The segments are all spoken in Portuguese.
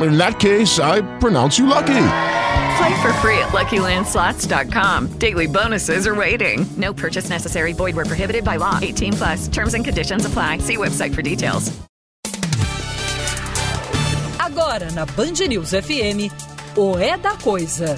In that case, I pronounce you lucky. Play for free at LuckyLandSlots.com. Daily bonuses are waiting. No purchase necessary. Void where prohibited by law. 18 plus. Terms and conditions apply. See website for details. Agora na Band News FM, o É da Coisa.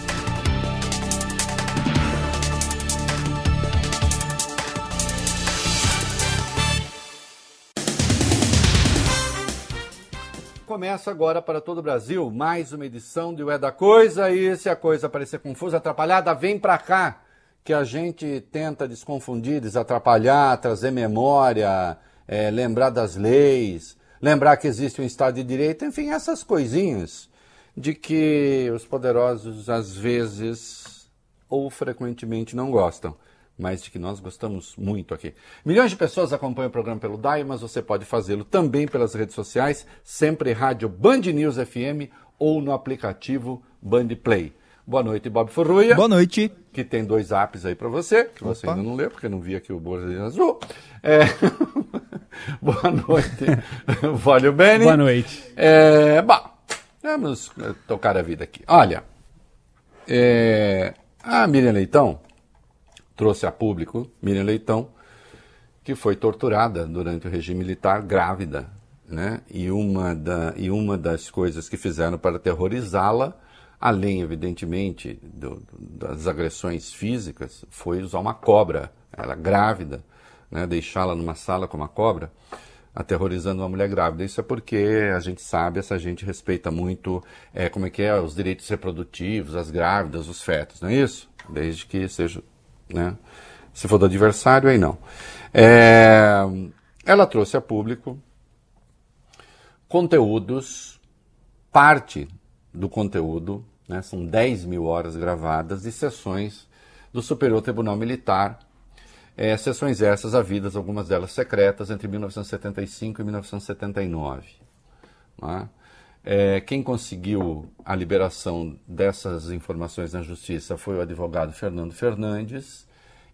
Começa agora para todo o Brasil mais uma edição de O É da Coisa. E se a coisa parecer confusa, atrapalhada, vem para cá que a gente tenta desconfundir, desatrapalhar, trazer memória, é, lembrar das leis, lembrar que existe um Estado de Direito, enfim, essas coisinhas de que os poderosos às vezes ou frequentemente não gostam mas de que nós gostamos muito aqui. Milhões de pessoas acompanham o programa pelo DAI, mas você pode fazê-lo também pelas redes sociais, sempre rádio Band News FM ou no aplicativo Band Play. Boa noite, Bob Furruia. Boa noite. Que tem dois apps aí para você, que Opa. você ainda não leu, porque não vi aqui o Borzinho Azul. É... Boa noite, Vólio Beni. Boa noite. É... Bom, vamos tocar a vida aqui. Olha, é... a Miriam Leitão trouxe a público Miriam Leitão, que foi torturada durante o regime militar, grávida. Né? E, uma da, e uma das coisas que fizeram para aterrorizá-la, além, evidentemente, do, das agressões físicas, foi usar uma cobra. Ela grávida, né? deixá-la numa sala com uma cobra, aterrorizando uma mulher grávida. Isso é porque a gente sabe, essa gente respeita muito, é, como é que é, os direitos reprodutivos, as grávidas, os fetos, não é isso? Desde que seja né? Se for do adversário, aí não. É, ela trouxe a público conteúdos, parte do conteúdo, né, são 10 mil horas gravadas de sessões do Superior Tribunal Militar, é, sessões essas havidas, algumas delas secretas, entre 1975 e 1979. Né? É, quem conseguiu a liberação dessas informações na justiça foi o advogado Fernando Fernandes.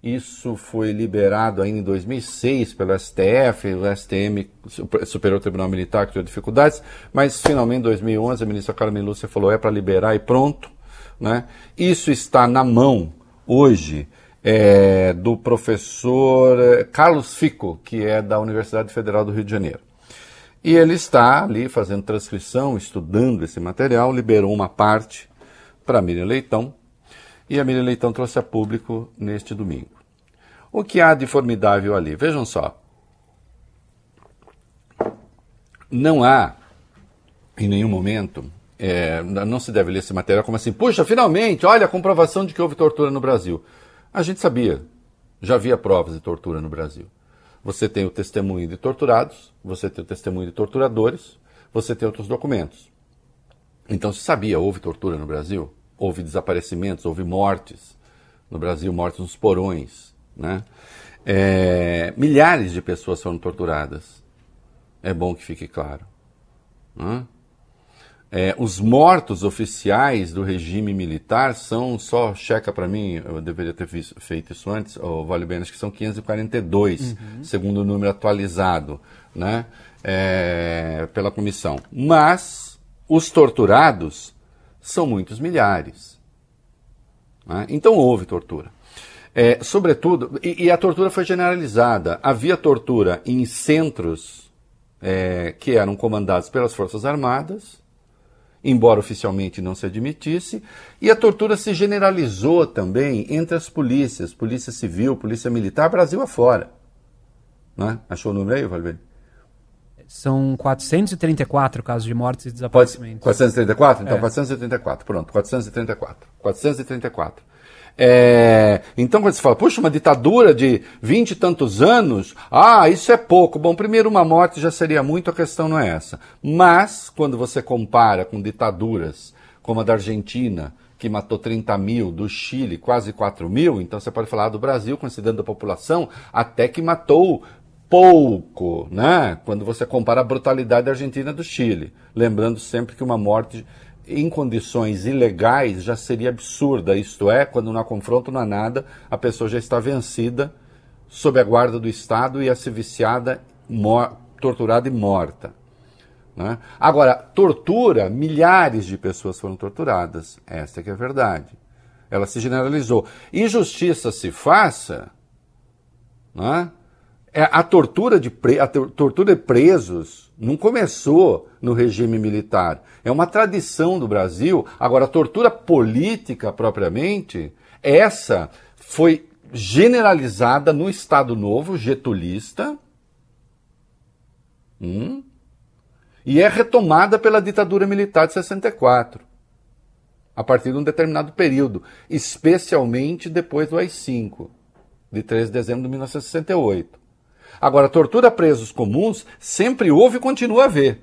Isso foi liberado ainda em 2006 pelo STF, o STM, Superior Tribunal Militar, que teve dificuldades, mas finalmente em 2011 a ministra Carmen Lúcia falou é para liberar e pronto. Né? Isso está na mão hoje é, do professor é, Carlos Fico, que é da Universidade Federal do Rio de Janeiro. E ele está ali fazendo transcrição, estudando esse material, liberou uma parte para Miriam Leitão, e a Miriam Leitão trouxe a público neste domingo. O que há de formidável ali? Vejam só. Não há, em nenhum momento, é, não se deve ler esse material como assim, puxa, finalmente, olha a comprovação de que houve tortura no Brasil. A gente sabia, já havia provas de tortura no Brasil. Você tem o testemunho de torturados, você tem o testemunho de torturadores, você tem outros documentos. Então se sabia, houve tortura no Brasil, houve desaparecimentos, houve mortes no Brasil, mortes nos porões. Né? É, milhares de pessoas foram torturadas. É bom que fique claro. Né? É, os mortos oficiais do regime militar são, só checa para mim, eu deveria ter feito isso antes, oh, vale bem, acho que são 542, uhum. segundo o número atualizado né, é, pela comissão. Mas os torturados são muitos milhares. Né? Então houve tortura. É, sobretudo, e, e, a tortura foi generalizada. Havia tortura em centros é, que eram comandados pelas Forças Armadas, embora oficialmente não se admitisse, e a tortura se generalizou também entre as polícias, polícia civil, polícia militar, Brasil afora. Né? Achou o número aí, Valverde? São 434 casos de mortes e desaparecimentos. 434? Então, É. 434. Pronto, 434. 434. É, então, quando você fala, puxa, uma ditadura de vinte e tantos anos, ah, isso é pouco. Bom, primeiro, uma morte já seria muito, a questão não é essa. Mas, quando você compara com ditaduras como a da Argentina, que matou 30 mil, do Chile, quase 4 mil, então você pode falar do Brasil, considerando a população, até que matou pouco, né? Quando você compara a brutalidade da Argentina do Chile. Lembrando sempre que uma morte em condições ilegais já seria absurda, isto é, quando não há confronto, não há nada, a pessoa já está vencida, sob a guarda do Estado e a ser viciada, torturada e morta. né? Agora, tortura, milhares de pessoas foram torturadas, essa é que é a verdade. Ela se generalizou. E justiça se faça, né? É, a tortura de pre- a tor- tortura de presos não começou no regime militar. É uma tradição do Brasil. Agora, a tortura política propriamente, essa foi generalizada no Estado Novo, getulista, hum, e é retomada pela ditadura militar de 64, a partir de um determinado período, especialmente depois do AI-5, de 13 de dezembro de 1968. Agora, tortura a presos comuns sempre houve e continua a haver.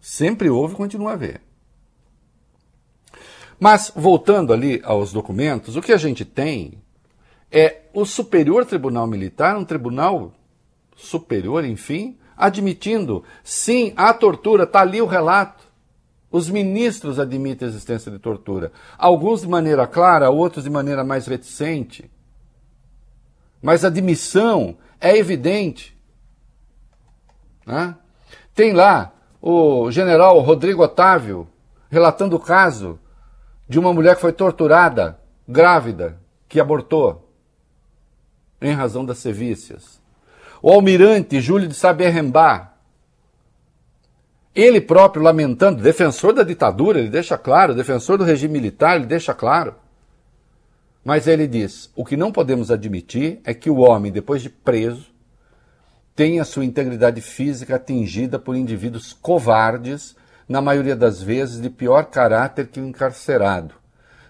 Sempre houve e continua a haver. Mas, voltando ali aos documentos, o que a gente tem é o Superior Tribunal Militar, um tribunal superior, enfim, admitindo, sim, a tortura, está ali o relato. Os ministros admitem a existência de tortura. Alguns de maneira clara, outros de maneira mais reticente. Mas a admissão é evidente. né? Tem lá o general Rodrigo Otávio relatando o caso de uma mulher que foi torturada, grávida, que abortou, em razão das sevícias. O almirante Júlio de Saberrembá, ele próprio lamentando, defensor da ditadura, ele deixa claro, defensor do regime militar, ele deixa claro. Mas ele diz: o que não podemos admitir é que o homem, depois de preso, tenha sua integridade física atingida por indivíduos covardes, na maioria das vezes de pior caráter que o encarcerado.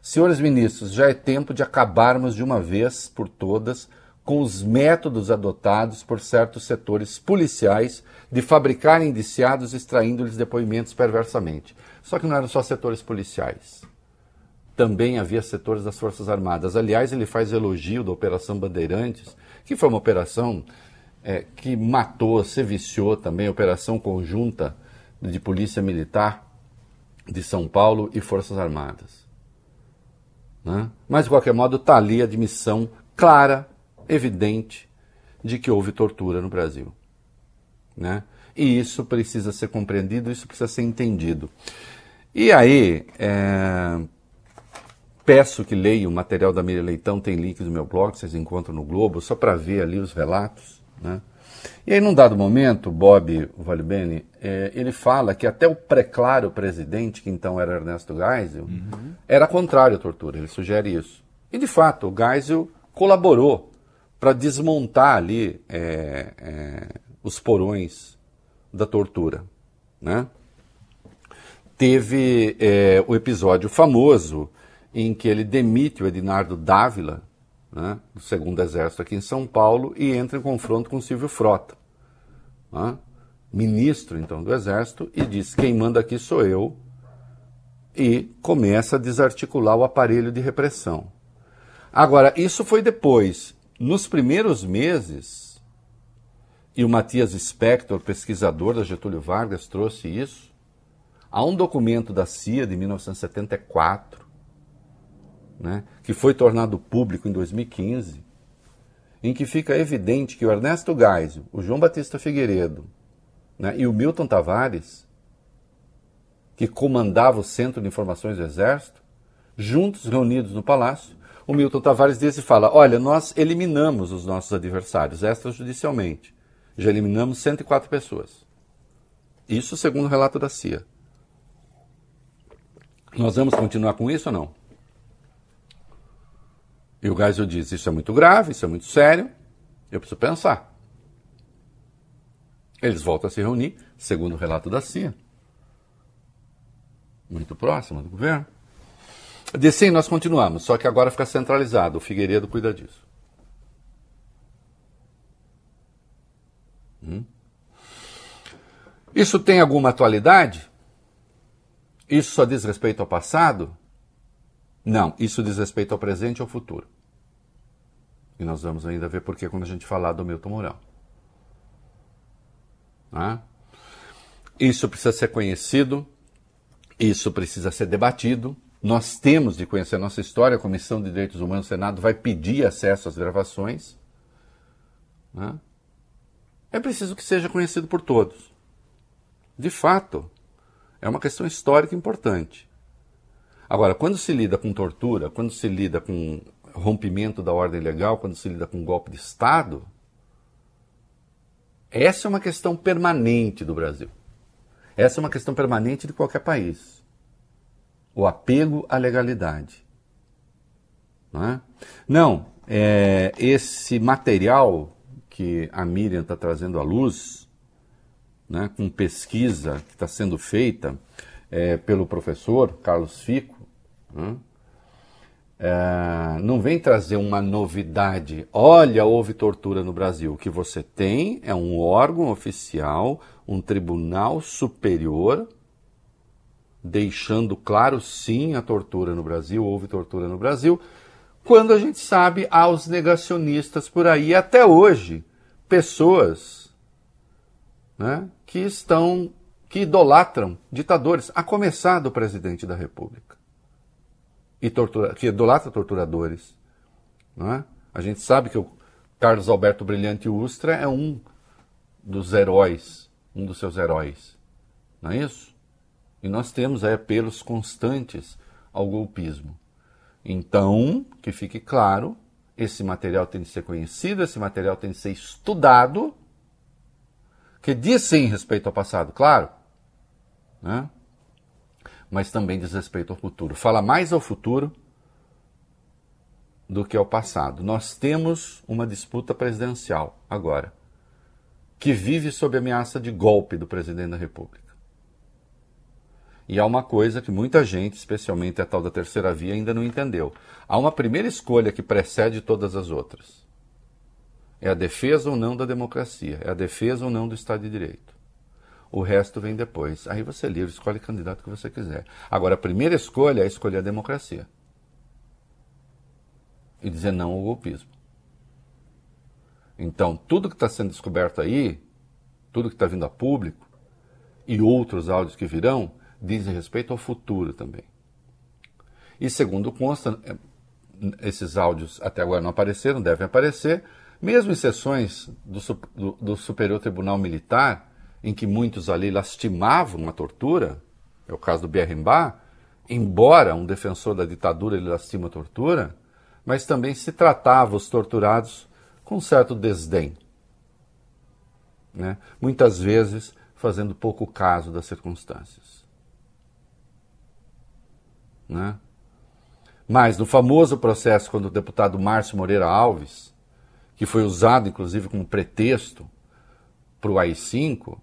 Senhores ministros, já é tempo de acabarmos de uma vez por todas com os métodos adotados por certos setores policiais de fabricar indiciados extraindo-lhes depoimentos perversamente. Só que não eram só setores policiais também havia setores das Forças Armadas. Aliás, ele faz elogio da Operação Bandeirantes, que foi uma operação é, que matou, se viciou também, operação conjunta de Polícia Militar de São Paulo e Forças Armadas. Né? Mas, de qualquer modo, está ali a admissão clara, evidente, de que houve tortura no Brasil. Né? E isso precisa ser compreendido, isso precisa ser entendido. E aí, é, Peço que leiam o material da Miriam Leitão, tem link no meu blog, vocês encontram no Globo, só para ver ali os relatos. Né? E aí, num dado momento, Bob Valibene, eh, ele fala que até o preclaro presidente, que então era Ernesto Geisel, era contrário à tortura, ele sugere isso. E, de fato, o Geisel colaborou para desmontar ali eh, eh, os porões da tortura. Né? Teve eh, o episódio famoso em que ele demite o Ednardo Dávila, né, do Segundo Exército aqui em São Paulo, e entra em confronto com Silvio Frota, né, ministro então do Exército, e diz: quem manda aqui sou eu, e começa a desarticular o aparelho de repressão. Agora, isso foi depois. Nos primeiros meses, e o Matias Spector, pesquisador da Getúlio Vargas, trouxe isso, há um documento da CIA de 1974 né, que foi tornado público em 2015, em que fica evidente que o Ernesto Geisel, o João Batista Figueiredo né, e o Milton Tavares, que comandava o Centro de Informações do Exército, juntos, reunidos no Palácio, o Milton Tavares diz e fala: Olha, nós eliminamos os nossos adversários extrajudicialmente. Já eliminamos 104 pessoas. Isso segundo o relato da CIA. Nós vamos continuar com isso ou não? E o Geisel diz: Isso é muito grave, isso é muito sério, eu preciso pensar. Eles voltam a se reunir, segundo o relato da CIA. Muito próximo do governo. De sim, nós continuamos, só que agora fica centralizado. O Figueiredo cuida disso. Hum? Isso tem alguma atualidade? Isso só diz respeito ao passado? Não, isso diz respeito ao presente e ao futuro. E nós vamos ainda ver por que quando a gente falar do Milton Mourão. Né? Isso precisa ser conhecido, isso precisa ser debatido. Nós temos de conhecer a nossa história, a Comissão de Direitos Humanos do Senado vai pedir acesso às gravações. Né? É preciso que seja conhecido por todos. De fato, é uma questão histórica importante. Agora, quando se lida com tortura, quando se lida com rompimento da ordem legal, quando se lida com golpe de Estado, essa é uma questão permanente do Brasil. Essa é uma questão permanente de qualquer país. O apego à legalidade. Não, é? Não é, esse material que a Miriam está trazendo à luz, né, com pesquisa que está sendo feita é, pelo professor Carlos Fico, né, é, não vem trazer uma novidade. Olha, houve tortura no Brasil. O que você tem é um órgão oficial, um tribunal superior, deixando claro sim a tortura no Brasil, houve tortura no Brasil, quando a gente sabe há os negacionistas por aí, até hoje, pessoas né, que estão, que idolatram ditadores, a começar do presidente da República e tortura, que idolatra torturadores. Não é? A gente sabe que o Carlos Alberto Brilhante Ustra é um dos heróis, um dos seus heróis. Não é isso? E nós temos aí apelos constantes ao golpismo. Então, que fique claro, esse material tem de ser conhecido, esse material tem de ser estudado, que diz sim respeito ao passado, claro. Né? Mas também diz respeito ao futuro. Fala mais ao futuro do que ao passado. Nós temos uma disputa presidencial agora, que vive sob ameaça de golpe do presidente da República. E há uma coisa que muita gente, especialmente a tal da terceira via, ainda não entendeu. Há uma primeira escolha que precede todas as outras. É a defesa ou não da democracia, é a defesa ou não do Estado de Direito. O resto vem depois. Aí você é livre, escolhe o candidato que você quiser. Agora, a primeira escolha é escolher a democracia. E dizer não ao golpismo. Então, tudo que está sendo descoberto aí, tudo que está vindo a público, e outros áudios que virão, dizem respeito ao futuro também. E segundo consta, é, esses áudios até agora não apareceram, devem aparecer, mesmo em sessões do, do, do Superior Tribunal Militar, em que muitos ali lastimavam a tortura, é o caso do Bierrenbach, embora um defensor da ditadura ele lastima a tortura, mas também se tratava os torturados com certo desdém. Né? Muitas vezes fazendo pouco caso das circunstâncias. Né? Mas no famoso processo quando o deputado Márcio Moreira Alves, que foi usado inclusive como pretexto para o AI-5,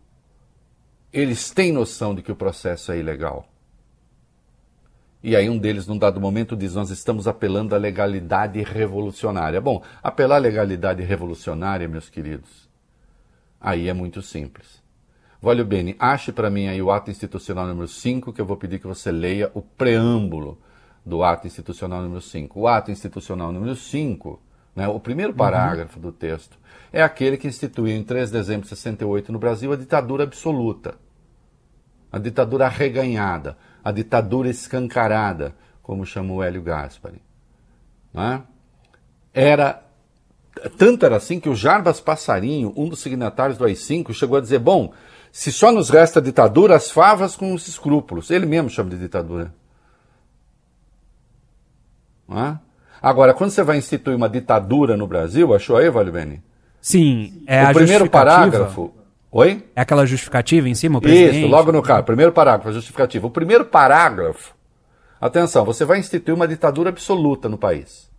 eles têm noção de que o processo é ilegal. E aí um deles, num dado momento, diz: Nós estamos apelando à legalidade revolucionária. Bom, apelar à legalidade revolucionária, meus queridos, aí é muito simples. Vale bem, ache para mim aí o ato institucional número 5, que eu vou pedir que você leia o preâmbulo do ato institucional número 5. O ato institucional número 5, né, o primeiro parágrafo uhum. do texto, é aquele que instituiu em 3 de dezembro de 68 no Brasil a ditadura absoluta, a ditadura arreganhada, a ditadura escancarada, como chamou Hélio Gaspari. É? Era tanto era assim que o Jarbas Passarinho, um dos signatários do AI-5, chegou a dizer: bom, se só nos resta ditadura, as favas com os escrúpulos. Ele mesmo chama de ditadura. É? Agora, quando você vai instituir uma ditadura no Brasil, achou aí, Vale? Sim, é o a primeiro parágrafo. Oi? É aquela justificativa em cima, o presidente? Isso, logo no caso. Primeiro parágrafo, a justificativa. O primeiro parágrafo. Atenção, você vai instituir uma ditadura absoluta no país.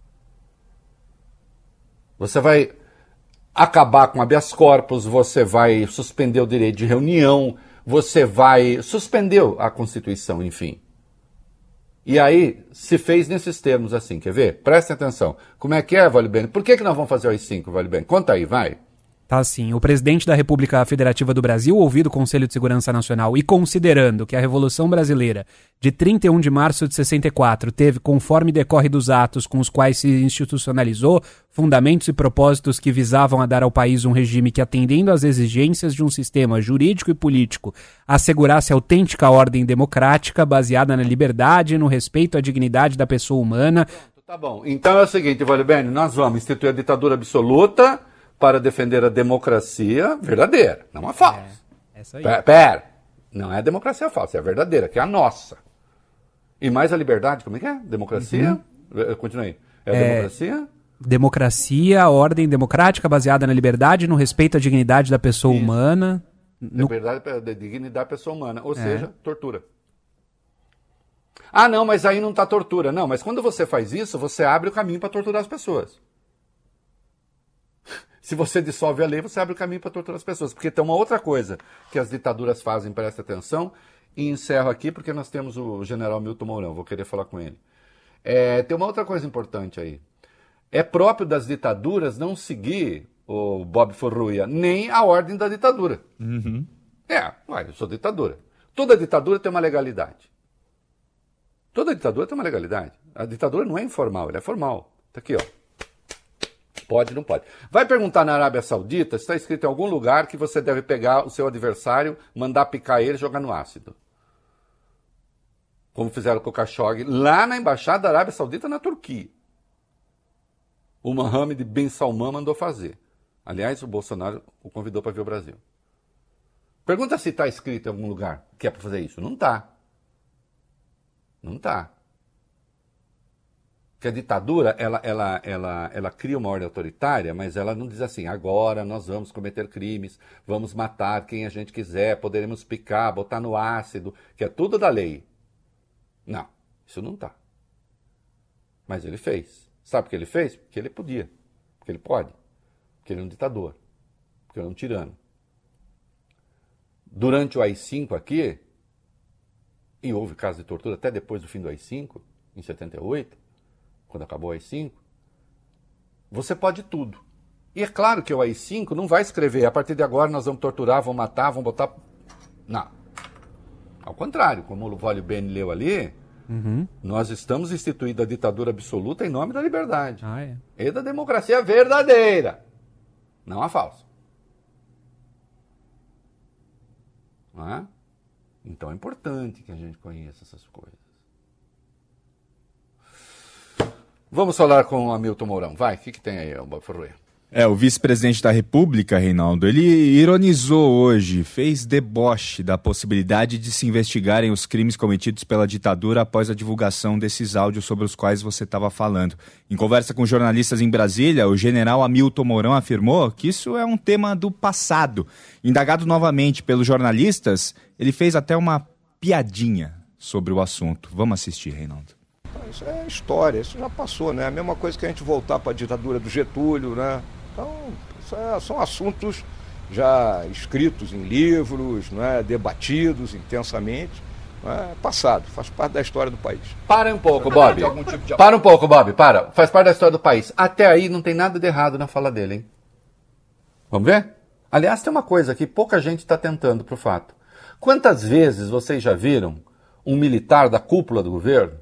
Você vai acabar com habeas corpus, você vai suspender o direito de reunião, você vai suspender a Constituição, enfim. E aí se fez nesses termos assim, quer ver? Prestem atenção. Como é que é, Vale Bene? Por que, que nós vamos fazer o AI-5, Vale Bene? Conta aí, vai. Tá assim, o presidente da República Federativa do Brasil, ouvido o Conselho de Segurança Nacional e considerando que a Revolução Brasileira de 31 de março de 64 teve, conforme decorre dos atos com os quais se institucionalizou, fundamentos e propósitos que visavam a dar ao país um regime que, atendendo às exigências de um sistema jurídico e político, assegurasse autêntica ordem democrática baseada na liberdade e no respeito à dignidade da pessoa humana. Tá bom. Então é o seguinte, Vale Bene, nós vamos instituir a ditadura absoluta para defender a democracia verdadeira, não a falsa. É, essa aí. Pera, pera, não é a democracia falsa, é a verdadeira, que é a nossa. E mais a liberdade, como é que é? Democracia? Eh, Continue aí. É a É. democracia? Democracia, ordem democrática baseada na liberdade e no respeito à dignidade da pessoa humana. No- Liberdade é da dignidade da pessoa humana, ou seja, tortura. Ah, não, mas aí não está tortura. Não, mas quando você faz isso, você abre o caminho para torturar as pessoas. Se você dissolve a lei, você abre o caminho para torturar as pessoas. Porque tem uma outra coisa que as ditaduras fazem, presta atenção, e encerro aqui porque nós temos o general Milton Mourão, vou querer falar com ele. É, tem uma outra coisa importante aí. É próprio das ditaduras não seguir o Bob Forruia, nem a ordem da ditadura. É, ué, eu sou ditadura. Toda ditadura tem uma legalidade. Toda ditadura tem uma legalidade. A ditadura não é informal, ela é formal. Tá aqui, ó. Pode, não pode. Vai perguntar na Arábia Saudita se está escrito em algum lugar que você deve pegar o seu adversário, mandar picar ele e jogar no ácido. Como fizeram com o Khashoggi lá na embaixada da Arábia Saudita na Turquia. O Mohammed bin Salman mandou fazer. Aliás, o Bolsonaro o convidou para vir ao Brasil. Pergunta se está escrito em algum lugar que é para fazer isso. Não está. Não está. Porque a ditadura, ela, ela, ela, ela cria uma ordem autoritária, mas ela não diz assim, agora nós vamos cometer crimes, vamos matar quem a gente quiser, poderemos picar, botar no ácido, que é tudo da lei. Não, isso não está. Mas ele fez. Sabe o que ele fez? Porque ele podia. Porque ele pode. Porque ele é um ditador. Porque ele é um tirano. Durante o AI-5 aqui, e houve casos de tortura até depois do fim do AI-5, em 78, quando acabou o AI-5, você pode tudo. E é claro que o AI-5 não vai escrever, a partir de agora nós vamos torturar, vamos matar, vamos botar... Não. Ao contrário, como o Vale Ben leu ali, nós estamos instituindo a ditadura absoluta em nome da liberdade Ah, é. e da democracia verdadeira, não a falsa. Não é? Então é importante que a gente conheça essas coisas. Vamos falar com o Hamilton Mourão. Vai, o que, que tem aí, Bob Ferreira? É, o vice-presidente da República, Reinaldo, ele ironizou hoje, fez deboche da possibilidade de se investigarem os crimes cometidos pela ditadura após a divulgação desses áudios sobre os quais você estava falando. Em conversa com jornalistas em Brasília, o general Hamilton Mourão afirmou que isso é um tema do passado. Indagado novamente pelos jornalistas, ele fez até uma piadinha sobre o assunto. Vamos assistir, Reinaldo. Isso é história, isso já passou, né? A mesma coisa que a gente voltar para a ditadura do Getúlio, né? Então, isso é- são assuntos já escritos em livros, né? debatidos intensamente. É passado, faz parte da história do país. Para um pouco, Bob. Para um pouco, Bob, para. Faz parte da história do país. Até aí não tem nada de errado na fala dele, hein? Vamos ver? Aliás, tem uma coisa que pouca gente está tentando pro fato. Quantas vezes vocês já viram um militar da cúpula do governo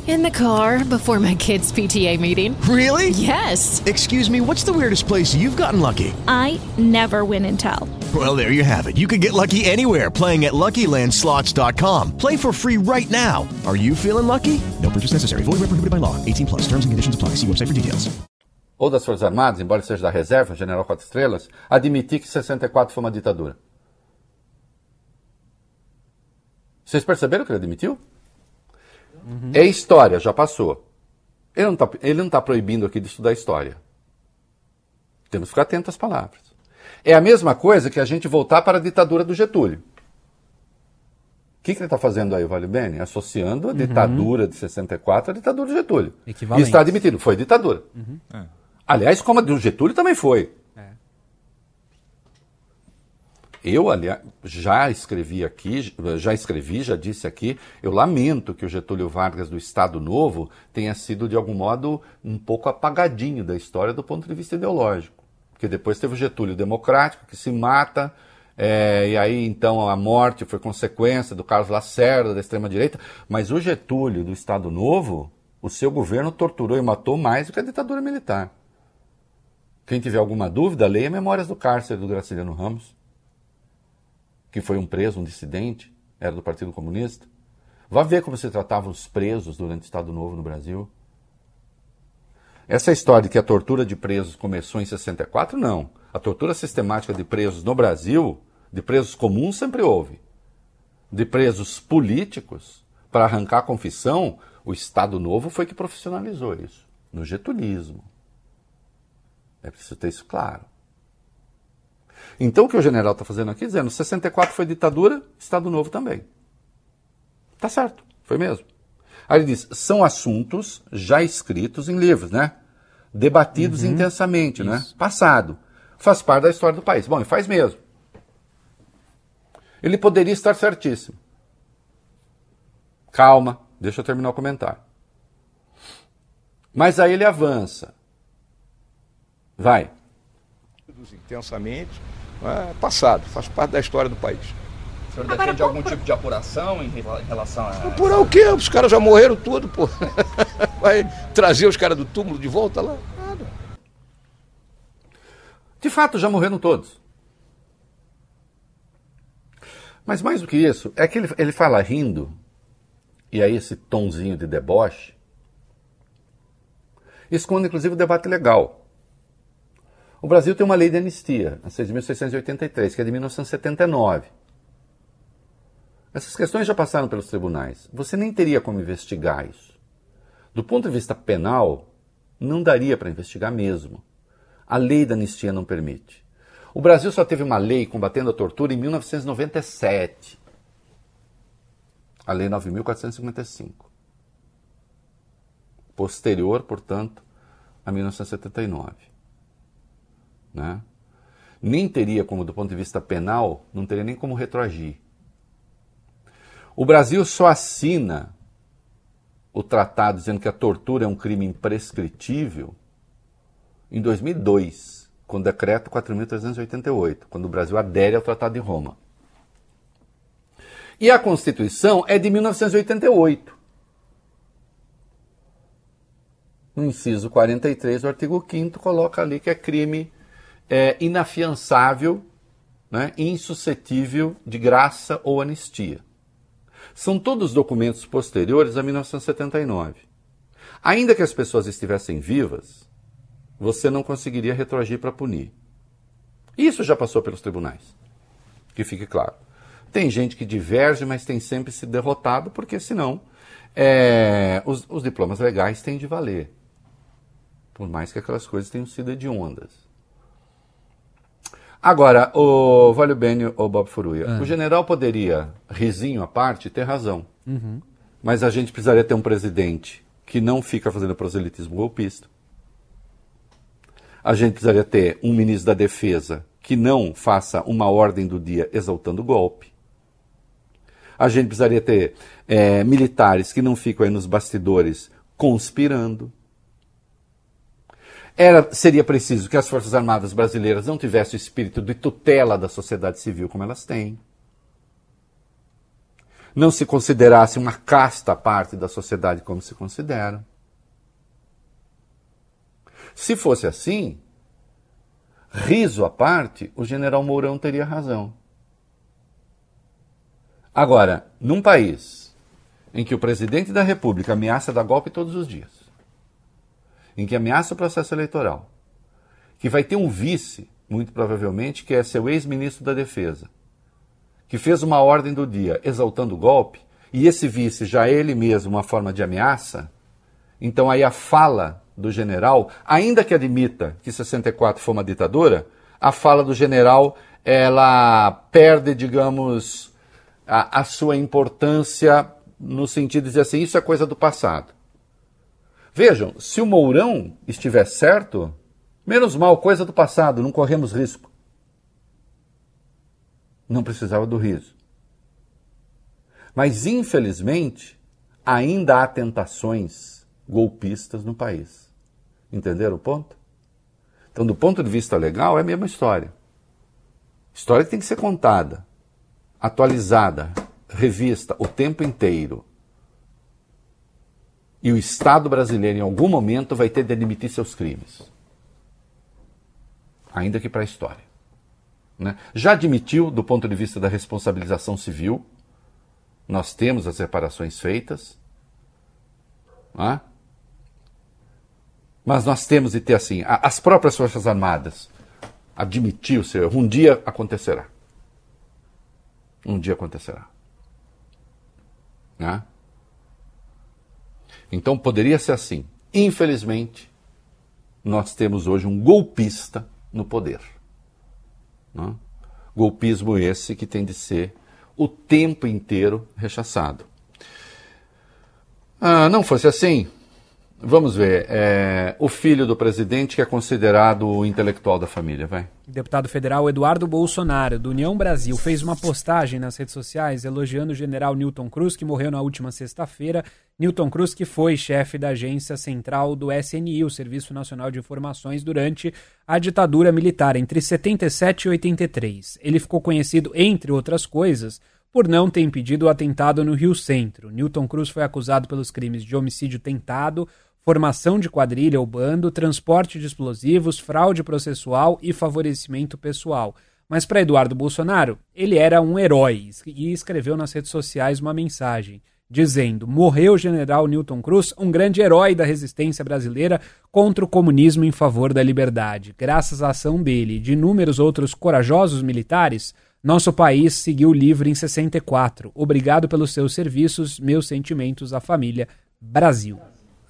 In the car before my kids' PTA meeting. Really? Yes. Excuse me, what's the weirdest place you've gotten lucky? I never win and tell. Well, there you have it. You can get lucky anywhere playing at LuckyLandSlots.com. Play for free right now. Are you feeling lucky? No purchase necessary. Void where prohibited by law. 18 plus. Terms and conditions apply. See website for details. Ou das Forças Armadas, embora seja da reserva, General Quatro Estrelas, admitir que 64 foi uma ditadura. Vocês perceberam que ele admitiu? É história, já passou. Ele não está tá proibindo aqui de estudar história. Temos que ficar atento às palavras. É a mesma coisa que a gente voltar para a ditadura do Getúlio. O que, que ele está fazendo aí, Vale Bene? Associando a ditadura de 64 à ditadura do Getúlio. E está admitindo, foi ditadura. É. Aliás, como a do Getúlio também foi. Eu, aliás, já escrevi aqui, já escrevi, já disse aqui, eu lamento que o Getúlio Vargas do Estado Novo tenha sido, de algum modo, um pouco apagadinho da história do ponto de vista ideológico. Porque depois teve o Getúlio Democrático, que se mata, é, e aí então a morte foi consequência do Carlos Lacerda, da extrema-direita, mas o Getúlio do Estado Novo, o seu governo torturou e matou mais do que a ditadura militar. Quem tiver alguma dúvida, leia Memórias do Cárcere do Graciliano Ramos que foi um preso, um dissidente, era do Partido Comunista. Vá ver como se tratavam os presos durante o Estado Novo no Brasil. Essa história de que a tortura de presos começou em 64, não. A tortura sistemática de presos no Brasil, de presos comuns, sempre houve. De presos políticos, para arrancar a confissão, o Estado Novo foi que profissionalizou isso, no getulismo. É preciso ter isso claro. Então o que o general está fazendo aqui, dizendo 64 foi ditadura, Estado Novo também. Tá certo, foi mesmo. Aí ele diz, são assuntos já escritos em livros, né? Debatidos Uhum. intensamente, né? Passado. Faz parte da história do país. Bom, e faz mesmo. Ele poderia estar certíssimo. Calma, deixa eu terminar o comentário. Mas aí ele avança. Vai. intensamente, é passado, faz parte da história do país. O senhor defende algum tipo de apuração em rela- em relação a. Por o quê? Os caras já morreram tudo, pô. Vai trazer os caras do túmulo de volta lá? Nada. De fato, já morreram todos. Mas mais do que isso, é que ele, ele fala rindo, e aí esse tonzinho de deboche, esconde inclusive o debate legal. O Brasil tem uma lei de anistia, a 6.683, que é de 1979. Essas questões já passaram pelos tribunais. Você nem teria como investigar isso. Do ponto de vista penal, não daria para investigar mesmo. A lei da anistia não permite. O Brasil só teve uma lei combatendo a tortura em 1997. A Lei 9.455. Posterior, portanto, a 1979. Né? Nem teria como, do ponto de vista penal, não teria nem como retroagir. O Brasil só assina o tratado dizendo que a tortura é um crime imprescritível em 2002, com o decreto 4.388, quando o Brasil adere ao Tratado de Roma. E a Constituição é de 1988. No inciso 43 do artigo 5 coloca ali que é crime é, inafiançável, né, insuscetível de graça ou anistia. São todos documentos posteriores a 1979. Ainda que as pessoas estivessem vivas, você não conseguiria retroagir para punir. Isso já passou pelos tribunais. Que fique claro. Tem gente que diverge, mas tem sempre se derrotado, porque senão é, os, os diplomas legais têm de valer. Por mais que aquelas coisas tenham sido hediondas. Agora, o Valio Bene ou Bob Furuia, Ah. o general poderia, risinho à parte, ter razão. Uhum. Mas a gente precisaria ter um presidente que não fica fazendo proselitismo golpista. A gente precisaria ter um ministro da Defesa que não faça uma ordem do dia exaltando o golpe. A gente precisaria ter eh, militares que não ficam aí nos bastidores conspirando. Era, seria preciso que as Forças Armadas brasileiras não tivessem o espírito de tutela da sociedade civil como elas têm. Não se considerasse uma casta parte da sociedade como se considera. Se fosse assim, riso à parte, o general Mourão teria razão. Agora, num país em que o presidente da República ameaça dar golpe todos os dias, em que ameaça o processo eleitoral, que vai ter um vice, muito provavelmente, que é seu ex-ministro da Defesa, que fez uma ordem do dia exaltando o golpe, e esse vice já é ele mesmo uma forma de ameaça, então aí a fala do general, ainda que admita que 64 foi uma ditadura, a fala do general ela perde, digamos, a, a sua importância no sentido de dizer assim, isso é coisa do passado. Vejam, se o Mourão estiver certo, menos mal, coisa do passado, não corremos risco. Não precisava do riso. Mas, infelizmente, ainda há tentações golpistas no país. Entenderam o ponto? Então, do ponto de vista legal, é a mesma história. História que tem que ser contada, atualizada, revista o tempo inteiro. E o Estado brasileiro, em algum momento, vai ter de admitir seus crimes. Ainda que para a história. Né? Já admitiu, do ponto de vista da responsabilização civil, nós temos as reparações feitas. Né? Mas nós temos de ter assim, as próprias Forças Armadas admitir o seu erro. Um dia acontecerá. Um dia acontecerá. Né? Então poderia ser assim. Infelizmente, nós temos hoje um golpista no poder. Né? Golpismo esse que tem de ser o tempo inteiro rechaçado. Ah, não fosse assim, Vamos ver. É, o filho do presidente que é considerado o intelectual da família, vai. Deputado federal Eduardo Bolsonaro, do União Brasil, fez uma postagem nas redes sociais elogiando o general Newton Cruz, que morreu na última sexta-feira. Newton Cruz, que foi chefe da agência central do SNI, o Serviço Nacional de Informações, durante a ditadura militar, entre 77 e 83. Ele ficou conhecido, entre outras coisas, por não ter impedido o atentado no Rio Centro. Newton Cruz foi acusado pelos crimes de homicídio tentado, formação de quadrilha ou bando, transporte de explosivos, fraude processual e favorecimento pessoal. Mas para Eduardo Bolsonaro, ele era um herói e escreveu nas redes sociais uma mensagem dizendo: Morreu o general Newton Cruz, um grande herói da resistência brasileira contra o comunismo em favor da liberdade. Graças à ação dele e de inúmeros outros corajosos militares, nosso país seguiu livre em 64. Obrigado pelos seus serviços, meus sentimentos à família Brasil.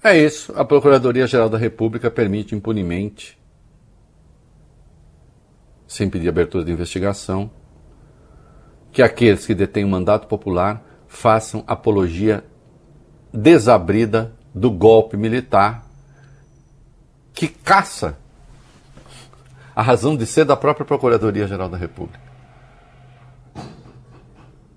É isso. A Procuradoria-Geral da República permite impunemente, sem pedir abertura de investigação, que aqueles que detêm o mandato popular façam apologia desabrida do golpe militar que caça a razão de ser da própria Procuradoria-Geral da República.